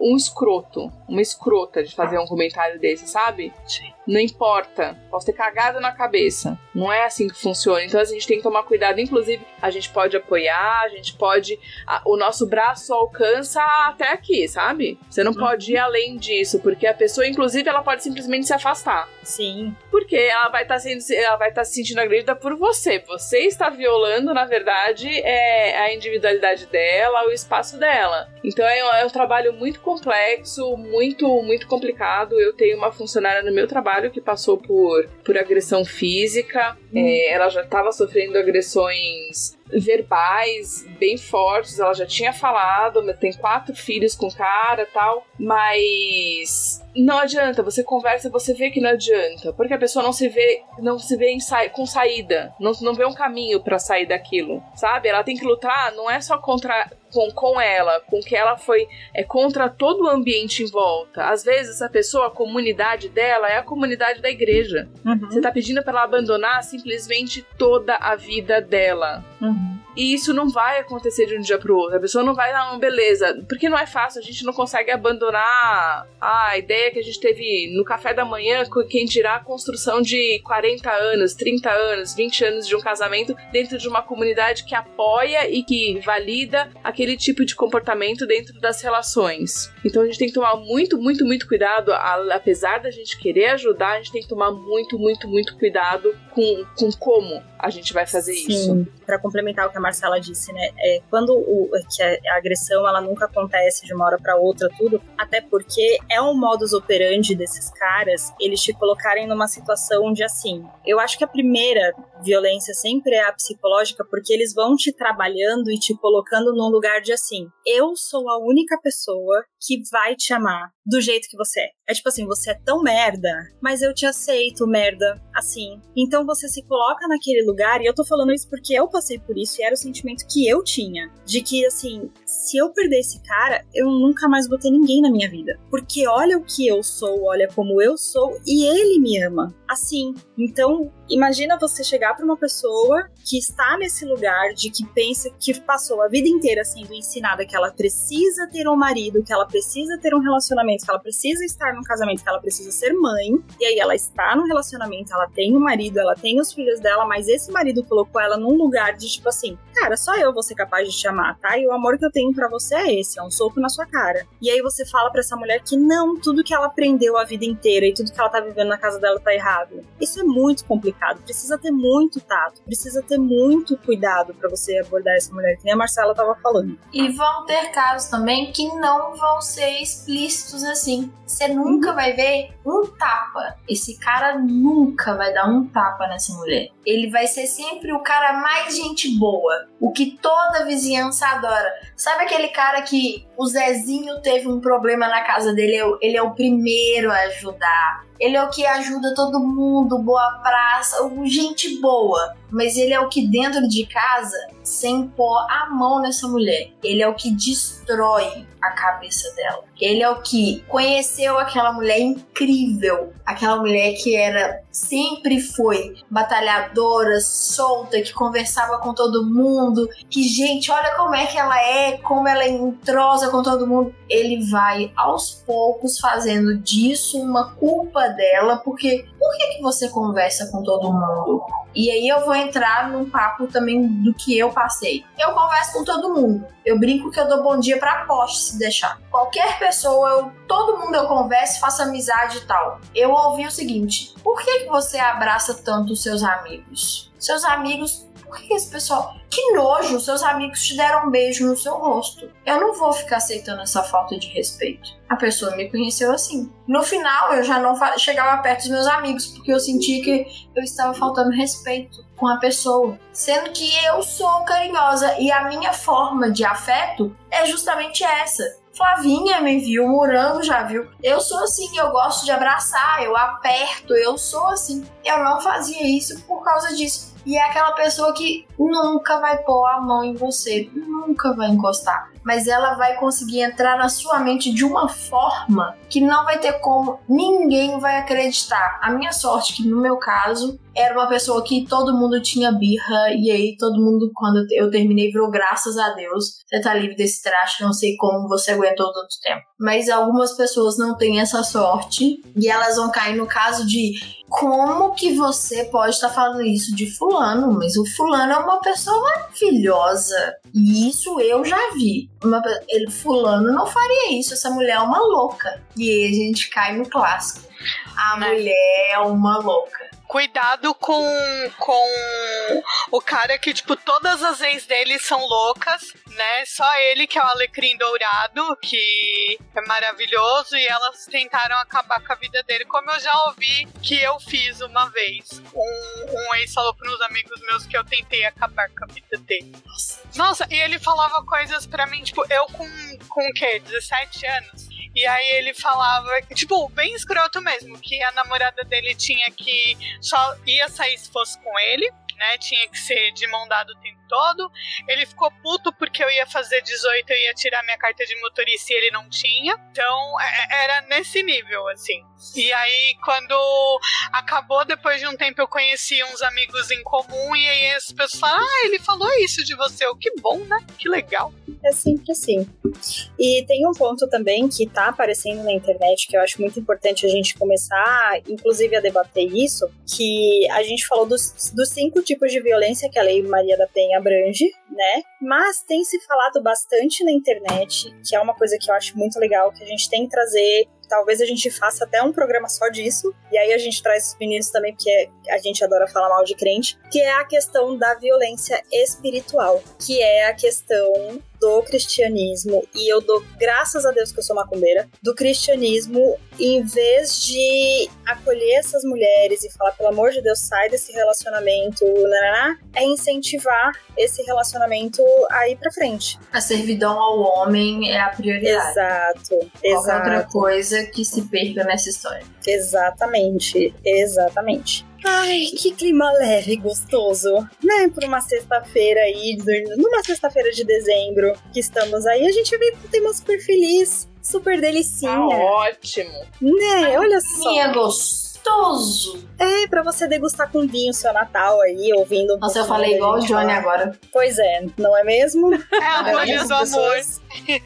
um escroto, uma escrota de fazer um comentário desse, sabe? Sim. Não importa. Posso ter cagado na cabeça. Não é assim que funciona. Então a gente tem que tomar cuidado. Inclusive, a gente pode apoiar, a gente pode. a- o nosso braço alcança até aqui, sabe? Você não pode ir além disso, porque a pessoa, inclusive, ela pode simplesmente se afastar. Sim. Porque ela vai estar sendo, ela vai estar se sentindo agredida por você. Você está violando, na verdade, é, a individualidade dela, o espaço dela. Então é, é um trabalho muito complexo, muito, muito complicado. Eu tenho uma funcionária no meu trabalho que passou por, por agressão física. É, ela já estava sofrendo agressões verbais bem fortes, ela já tinha falado, tem quatro filhos com cara tal, mas não adianta, você conversa, você vê que não adianta, porque a pessoa não se vê, não se vê sa- com saída, não, não vê um caminho pra sair daquilo, sabe? Ela tem que lutar, não é só contra com, com ela, com que ela foi é contra todo o ambiente em volta. Às vezes essa pessoa, a comunidade dela é a comunidade da igreja. Uhum. Você tá pedindo pra ela abandonar simplesmente toda a vida dela. Uhum. E isso não vai acontecer de um dia pro outro. A pessoa não vai, não, beleza. Porque não é fácil, a gente não consegue abandonar a ideia que a gente teve no café da manhã, com quem dirá a construção de 40 anos, 30 anos, 20 anos de um casamento dentro de uma comunidade que apoia e que valida aquele tipo de comportamento dentro das relações. Então a gente tem que tomar muito, muito, muito cuidado. Apesar da gente querer ajudar, a gente tem que tomar muito, muito, muito cuidado com, com como a gente vai fazer isso. Sim, para complementar o que a Marcela disse, né? É, quando o, que a, a agressão ela nunca acontece de uma hora para outra, tudo, até porque é um modus operandi desses caras eles te colocarem numa situação de assim. Eu acho que a primeira violência sempre é a psicológica, porque eles vão te trabalhando e te colocando num lugar de assim. Eu sou a única pessoa que vai te amar do jeito que você é. É tipo assim, você é tão merda, mas eu te aceito, merda, assim. Então você se coloca naquele lugar, e eu tô falando isso porque eu passei por isso e era o sentimento que eu tinha. De que, assim, se eu perder esse cara, eu nunca mais vou ter ninguém na minha vida. Porque olha o que eu sou, olha como eu sou, e ele me ama. Assim. Então, imagina você chegar pra uma pessoa que está nesse lugar de que pensa que passou a vida inteira sendo ensinada que ela precisa ter um marido, que ela precisa ter um relacionamento, que ela precisa estar num casamento, que ela precisa ser mãe, e aí ela está num relacionamento, ela tem um marido, ela tem os filhos dela, mas esse marido colocou ela num lugar de tipo assim, cara, só eu vou ser capaz de te amar, tá? E o amor que eu tenho pra você é esse, é um soco na sua cara. E aí você fala pra essa mulher que não, tudo que ela aprendeu a vida inteira e tudo que ela tá vivendo na casa dela tá errado. Isso é muito complicado, precisa ter muito tato, precisa ter muito cuidado pra você abordar essa mulher, que nem a Marcela tava falando. E vão ter casos também que não vão ser explícitos assim. Você nunca vai ver um tapa. Esse cara nunca vai dar um tapa nessa mulher. Ele vai ser sempre o cara mais gente boa. O que toda a vizinhança adora. Sabe aquele cara que o Zezinho teve um problema na casa dele? Ele é o primeiro a ajudar. Ele é o que ajuda todo mundo, boa praça, gente boa. mas ele é o que dentro de casa, sem pôr a mão nessa mulher, ele é o que destrói a cabeça dela. Ele é o que conheceu aquela mulher incrível, aquela mulher que era sempre foi batalhadora, solta, que conversava com todo mundo, que gente, olha como é que ela é, como ela entrosa com todo mundo. Ele vai aos poucos fazendo disso uma culpa dela, porque por que, que você conversa com todo mundo? E aí eu vou entrar num papo também do que eu passei. Eu converso com todo mundo. Eu brinco que eu dou bom dia pra poste se deixar. Qualquer pessoa, eu, todo mundo eu converso, faço amizade e tal. Eu ouvi o seguinte: por que, que você abraça tanto os seus amigos? Seus amigos por que esse pessoal. Que nojo, seus amigos te deram um beijo no seu rosto. Eu não vou ficar aceitando essa falta de respeito. A pessoa me conheceu assim. No final, eu já não chegava perto dos meus amigos, porque eu senti que eu estava faltando respeito com a pessoa. Sendo que eu sou carinhosa e a minha forma de afeto é justamente essa. Flavinha me viu, Morango já viu. Eu sou assim, eu gosto de abraçar, eu aperto, eu sou assim. Eu não fazia isso por causa disso. E é aquela pessoa que nunca vai pôr a mão em você, nunca vai encostar. Mas ela vai conseguir entrar na sua mente de uma forma que não vai ter como, ninguém vai acreditar. A minha sorte, que no meu caso, era uma pessoa que todo mundo tinha birra, e aí todo mundo, quando eu terminei, virou graças a Deus. Você tá livre desse traste, não sei como você aguentou tanto tempo. Mas algumas pessoas não têm essa sorte, e elas vão cair no caso de como que você pode estar falando isso de fulano, mas o fulano é uma pessoa maravilhosa. E isso eu já vi. Uma, ele, fulano não faria isso, essa mulher é uma louca. E aí a gente cai no clássico. A né? mulher é uma louca cuidado com, com o cara que, tipo, todas as ex dele são loucas, né? Só ele que é o alecrim dourado, que é maravilhoso, e elas tentaram acabar com a vida dele, como eu já ouvi que eu fiz uma vez. Um, um ex falou para uns amigos meus que eu tentei acabar com a vida dele. Nossa, e ele falava coisas para mim, tipo, eu com, com o quê? 17 anos? E aí ele falava, tipo, bem escroto mesmo, que a namorada dele tinha que só ia sair se fosse com ele, né? Tinha que ser de mão dada o tempo todo. Ele ficou puto porque eu ia fazer 18 e ia tirar minha carta de motorista e ele não tinha. Então é, é, era nesse nível, assim. E aí, quando acabou, depois de um tempo, eu conheci uns amigos em comum e aí as pessoas falaram: Ah, ele falou isso de você. Eu, que bom, né? Que legal. É sempre assim. E tem um ponto também que tá aparecendo na internet que eu acho muito importante a gente começar, inclusive, a debater isso, que a gente falou dos, dos cinco tipos de violência que a Lei Maria da Penha abrange, né? Mas tem se falado bastante na internet, que é uma coisa que eu acho muito legal, que a gente tem que trazer talvez a gente faça até um programa só disso. E aí a gente traz os meninos também, porque a gente adora falar mal de crente, que é a questão da violência espiritual, que é a questão do cristianismo, e eu dou graças a Deus que eu sou macumbeira, do cristianismo, em vez de acolher essas mulheres e falar, pelo amor de Deus, sai desse relacionamento, nananá, é incentivar esse relacionamento a ir pra frente. A servidão ao homem é a prioridade. Exato, exato. outra coisa que se perca nessa história. Exatamente, exatamente. Ai, que clima leve e gostoso, né? Por uma sexta-feira aí, numa sexta-feira de dezembro que estamos aí, a gente vê com um tema super feliz, super delicinha. Ah, ótimo. Né? Olha só. Minha gostoso. É, pra você degustar com vinho seu Natal aí, ouvindo. Um Nossa, eu falei igual o Johnny agora. Pois é, não é mesmo? (laughs) É a bolha do amor. (laughs)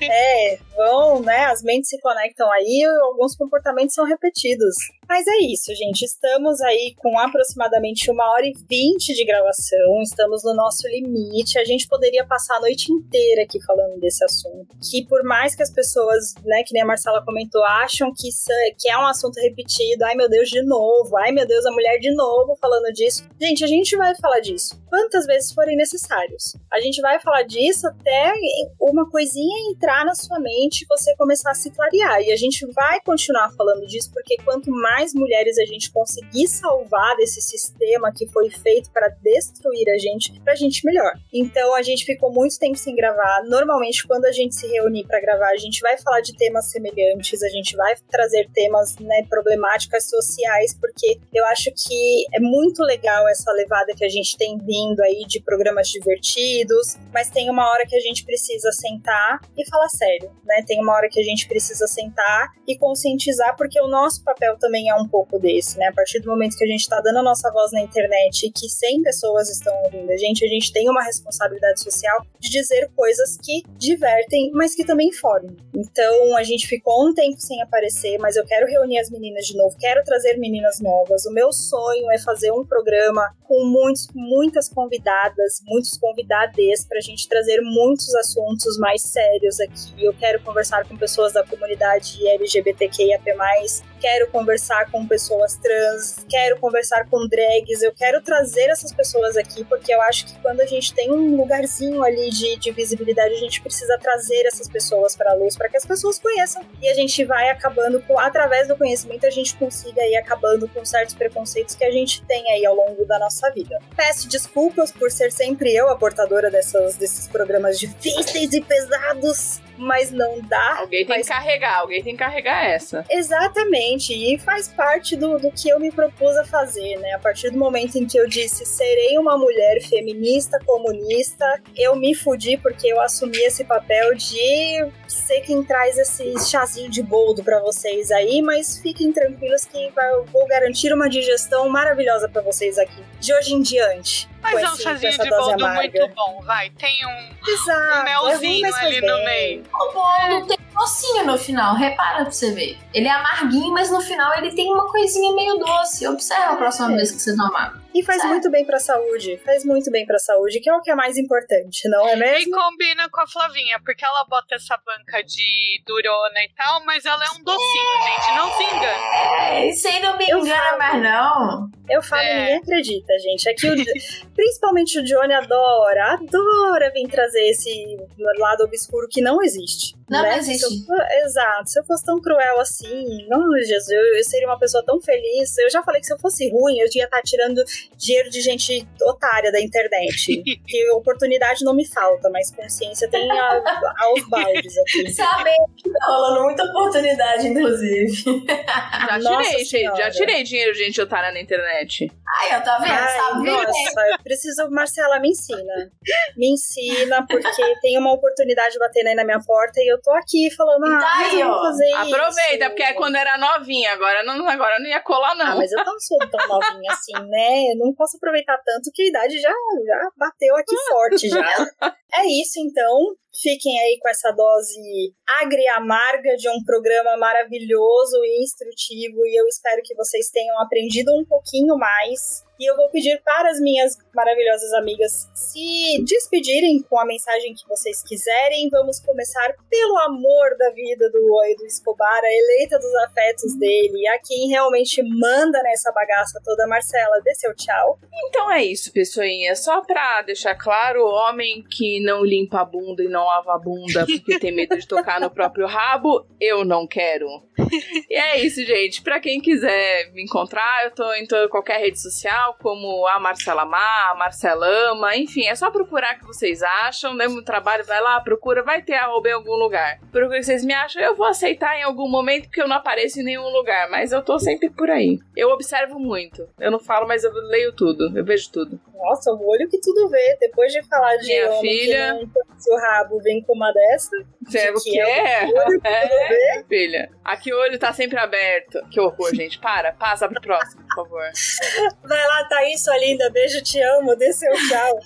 É, vão, né? As mentes se conectam aí, alguns comportamentos são repetidos. Mas é isso, gente. Estamos aí com aproximadamente uma hora e vinte de gravação. Estamos no nosso limite. A gente poderia passar a noite inteira aqui falando desse assunto. Que por mais que as pessoas, né, que nem a Marcela comentou, acham que, isso, é, que é um assunto repetido. Ai, meu Deus, de novo. Ai, meu Deus, a mulher de novo falando disso. Gente, a gente vai falar disso. Quantas vezes forem necessários. A gente vai falar disso até uma coisinha entrar na sua mente e você começar a se clarear. E a gente vai continuar falando disso porque quanto mais mulheres a gente conseguir salvar desse sistema que foi feito para destruir a gente, pra gente melhor. Então a gente ficou muito tempo sem gravar. Normalmente quando a gente se reunir para gravar, a gente vai falar de temas semelhantes, a gente vai trazer temas, né, problemáticas sociais, porque eu acho que é muito legal essa levada que a gente tem vindo aí de programas divertidos, mas tem uma hora que a gente precisa sentar e falar sério, né? Tem uma hora que a gente precisa sentar e conscientizar, porque o nosso papel também é um pouco desse, né? A partir do momento que a gente está dando a nossa voz na internet e que 100 pessoas estão ouvindo a gente, a gente tem uma responsabilidade social de dizer coisas que divertem, mas que também formam. Então, a gente ficou um tempo sem aparecer, mas eu quero reunir as meninas de novo, quero trazer meninas novas. O meu sonho é fazer um programa com muitos, muitas convidadas, muitos convidades para a gente trazer muitos assuntos mais sérios aqui. Eu quero conversar com pessoas da comunidade LGBTQIAP+, quero conversar com pessoas trans, quero conversar com drags, eu quero trazer essas pessoas aqui porque eu acho que quando a gente tem um lugarzinho ali de, de visibilidade, a gente precisa trazer essas pessoas para a luz para que as pessoas conheçam e a gente vai acabando com, através do conhecimento, a gente consiga ir acabando com certos preconceitos que a gente tem aí ao longo da nossa vida. Peço desculpas por ser sempre eu a portadora dessas, desses programas difíceis e pesados mas não dá. Alguém tem mas... que carregar, alguém tem que carregar essa. Exatamente, e faz parte do, do que eu me propus a fazer, né? A partir do momento em que eu disse serei uma mulher feminista, comunista, eu me fudi porque eu assumi esse papel de ser quem traz esse chazinho de boldo para vocês aí, mas fiquem tranquilos que eu vou garantir uma digestão maravilhosa para vocês aqui, de hoje em diante. Mas é um chazinho de boldo muito bom, vai. Tem um, Exato, um melzinho é ali no meio. O bolo tem docinho no final, repara pra você ver. Ele é amarguinho, mas no final ele tem uma coisinha meio doce. Observa a próxima É. vez que você tomar. E faz Certo. muito bem pra saúde, faz muito bem pra saúde, que é o que é mais importante, não é E mesmo? combina com a Flavinha, porque ela bota essa banca de durona e tal, mas ela é um docinho, gente. Não se engane. É, isso aí não me Eu engana falo. mais, não. Eu falo, É. ninguém acredita, gente. Aqui, o, (laughs) principalmente o Johnny adora, adora vir trazer esse lado obscuro que não existe. Não, né? não existe. Se eu for- exato. Se eu fosse tão cruel assim, não, Jesus, eu, eu seria uma pessoa tão feliz. Eu já falei que se eu fosse ruim, eu ia estar tirando dinheiro de gente otária da internet. (laughs) que oportunidade não me falta, mas consciência tem a- aos baldes aqui. (laughs) Sabe que tá rolando muita oportunidade, inclusive. Já Nossa tirei, Senhora. já tirei dinheiro de gente otária na internet. Aí, ó, tá vendo? Ai, Sabe nossa, eu preciso, Marcela, me ensina. Me ensina, porque tem uma oportunidade batendo aí na minha porta e eu tô aqui falando, ah, Tá mas aí, eu vou ó. fazer Aproveita, isso. porque é quando era novinha, agora não, agora não ia colar, não. Ah, mas eu não sou tão novinha (laughs) assim, né? Eu não posso aproveitar tanto que a idade já, já bateu aqui forte já. (laughs) É isso, então. Fiquem aí com essa dose agria e amarga de um programa maravilhoso e instrutivo. E eu espero que vocês tenham aprendido um pouquinho mais. E eu vou pedir para as minhas maravilhosas amigas se despedirem com a mensagem que vocês quiserem. Vamos começar pelo amor da vida do Edu Escobar, a eleita dos afetos dele, a quem realmente manda nessa bagaça toda. Marcela, dê seu tchau. Então é isso, pessoinha. Só pra deixar claro, o homem que não limpa a bunda e não lava a bunda porque tem medo de tocar no próprio rabo, eu não quero. E é isso, gente. Pra quem quiser me encontrar, eu tô em toda, qualquer rede social, como a Marcela Má, a Marcelama, enfim, é só procurar que vocês acham, dê muito trabalho, vai lá, procura, vai ter arroba em algum lugar. Procura que vocês me acham, eu vou aceitar em algum momento, porque eu não apareço em nenhum lugar, mas eu tô sempre por aí. Eu observo muito. Eu não falo, mas eu leio tudo, eu vejo tudo. Nossa, o olho que tudo vê. Depois de falar de Minha filha. que não o rabo, vem com uma dessa. Você, o que quê? é o (laughs) olho que. É, filha. Aqui o olho tá sempre aberto. Que horror, gente. Para, passa pro próximo, por favor. Vai lá, Thaís, sua linda. Beijo, te amo. Dê seu tchau.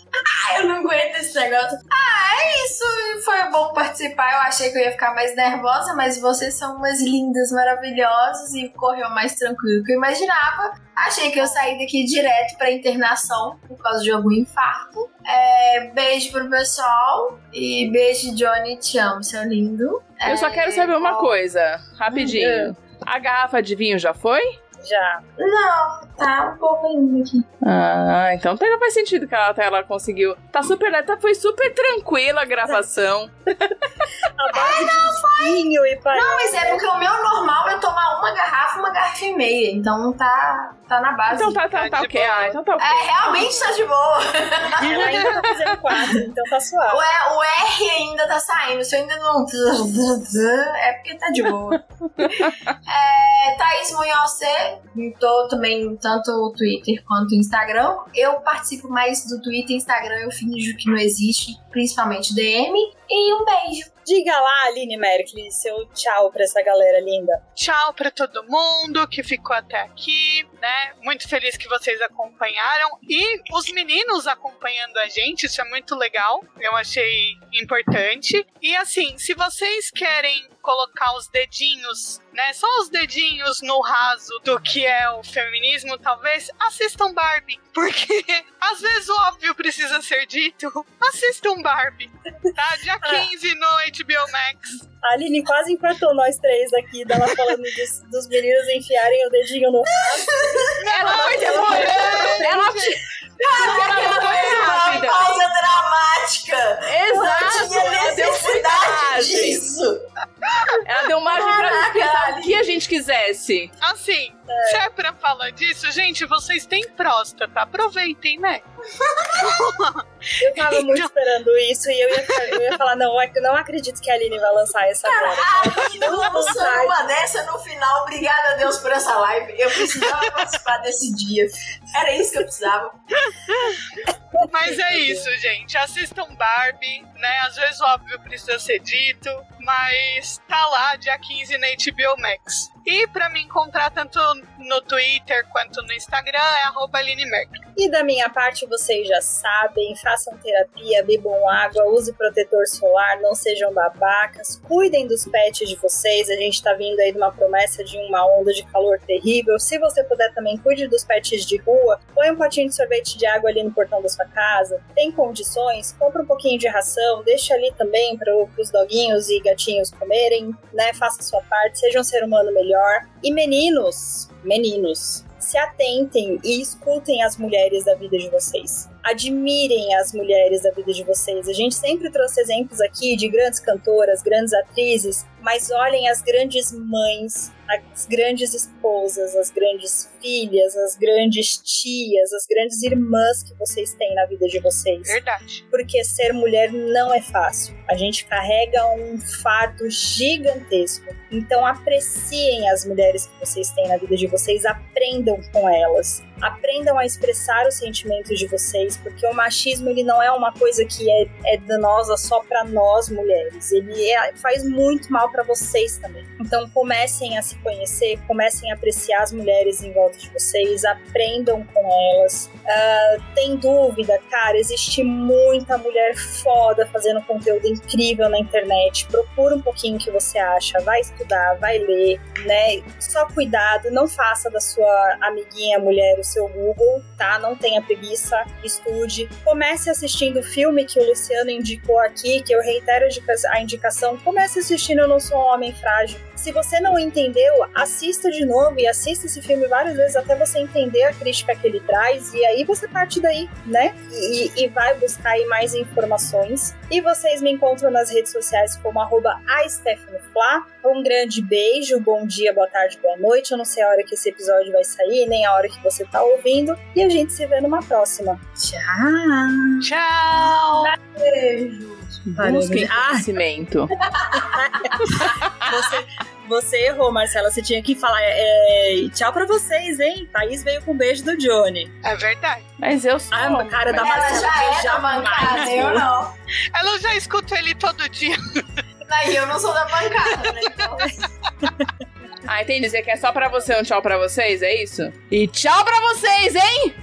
Ai, (laughs) eu não aguento esse negócio. Ah, é isso. Foi bom participar. Eu achei que eu ia ficar mais nervosa, mas vocês são umas lindas, maravilhosas e correu mais tranquilo que eu imaginava. Achei que eu saí daqui direto pra internação por causa de algum infarto. É, beijo pro pessoal e beijo, Johnny. Te amo, seu lindo. Eu só É, quero saber uma ó, coisa, rapidinho. A garrafa de vinho já foi? Já. Não, tá um pouco ainda aqui. Ah, então até faz sentido que ela, até ela conseguiu. Tá super. Tá, foi super tranquila a gravação. (laughs) A base de vinho e pai. Não, mas é porque o meu normal é tomar uma garrafa, uma garrafa e meia. Então tá, tá na base. Então tá, tá, tá, de ok. Ah, então tá ok. É, realmente tá de boa. Ela ainda tá fazendo quatro, então tá suave. O, o R ainda tá saindo. Se eu ainda não. É porque tá de boa. (laughs) É, Thaís Munhoz, Tô também tanto o Twitter quanto o Instagram. Eu participo mais do Twitter e Instagram, eu finjo que não existe, principalmente DM. E um beijo. Diga lá, Aline Merkel, seu tchau pra essa galera linda. Tchau pra todo mundo que ficou até aqui, né? Muito feliz que vocês acompanharam e os meninos acompanhando a gente, isso é muito legal. Eu achei importante. E assim, se vocês querem colocar os dedinhos, né? Só os dedinhos no raso do que é o feminismo, talvez assistam Barbie, (laughs) porque às vezes o óbvio precisa ser dito. Assistam Barbie, tá? Dia (laughs) 15 no HBO Max. A Aline quase empatou nós três aqui, dela falando dos, dos meninos enfiarem o dedinho no raso. Ela foi demorando. Ela, ela foi rápida. pausa dramática. Exato. tinha Ela deu muita margem. disso. Ela deu margem pra explicar o que a gente quisesse. Assim, se é pra falar disso, gente, vocês têm próstata. Aproveitem, né? Eu tava muito esperando isso e eu ia, eu ia falar, não, eu não acredito que a Aline vai lançar essa agora. Não lançando uma dessa no final. Obrigada a Deus por essa live. Eu precisava (laughs) participar desse dia. Era isso que eu precisava. Mas é isso, gente. Assistam Barbie, né? Às vezes o óbvio precisa ser dito, mas tá lá dia 15 na HBO Max. E pra me encontrar tanto no Twitter quanto no Instagram é arroba. E da minha parte, vocês já sabem, façam terapia, bebam água, use protetor solar, não sejam babacas, cuidem dos pets de vocês, a gente tá vindo aí de uma promessa de uma onda de calor terrível. Se você puder também, cuide dos pets de rua, põe um potinho de sorvete de água ali no portão da sua casa, tem condições, compra um pouquinho de ração, deixa ali também para os doguinhos e gatinhos comerem, né? Faça a sua parte, seja um ser humano melhor. E meninos, meninos, se atentem e escutem as mulheres da vida de vocês. Admirem as mulheres da vida de vocês. A gente sempre trouxe exemplos aqui de grandes cantoras, grandes atrizes, mas olhem as grandes mães, as grandes esposas, as grandes filhas, as grandes tias, as grandes irmãs que vocês têm na vida de vocês Verdade. porque ser mulher não é fácil. A gente carrega um fardo gigantesco. Então apreciem as mulheres que vocês têm na vida de vocês, aprendam com elas. Aprendam a expressar os sentimentos de vocês, porque o machismo ele não é uma coisa que é, é danosa só para nós mulheres. Ele é- faz muito mal para vocês também. Então comecem a se conhecer, comecem a apreciar as mulheres em volta de vocês, aprendam com elas. Ah, tem dúvida, cara? Existe muita mulher foda fazendo conteúdo incrível na internet. Procura um pouquinho o que você acha, vai estudar, vai ler, né? Só cuidado, não faça da sua amiguinha mulher o seu Google, tá? Não tenha preguiça, estude. Comece assistindo o filme que o Luciano indicou aqui, que eu reitero a indicação. Comece assistindo Eu Não Sou um Homem Frágil. Se você não entendeu, assista de novo e assista esse filme várias vezes até você entender a crítica que ele traz e aí você parte daí, né? E, e vai buscar aí mais informações. E vocês me encontram nas redes sociais como arroba. Um grande beijo, bom dia, boa tarde, boa noite. Eu não sei a hora que esse episódio vai sair, nem a hora que você tá ouvindo. E a gente se vê numa próxima. Tchau! Tchau! Beijo. Busquem Ah, conhecimento. (laughs) você, você errou, Marcela. Você tinha que falar é, tchau pra vocês, hein? Thaís veio com o beijo do Johnny. É verdade. Mas eu sou. Ah, cara da Ela Marcela já é da bancada, eu não. Ela já escuta ele todo dia. (laughs) Daí eu não sou da bancada, né? Então, (laughs) Ah, entendi. Você quer só pra você um tchau pra vocês, é isso? E tchau pra vocês, hein?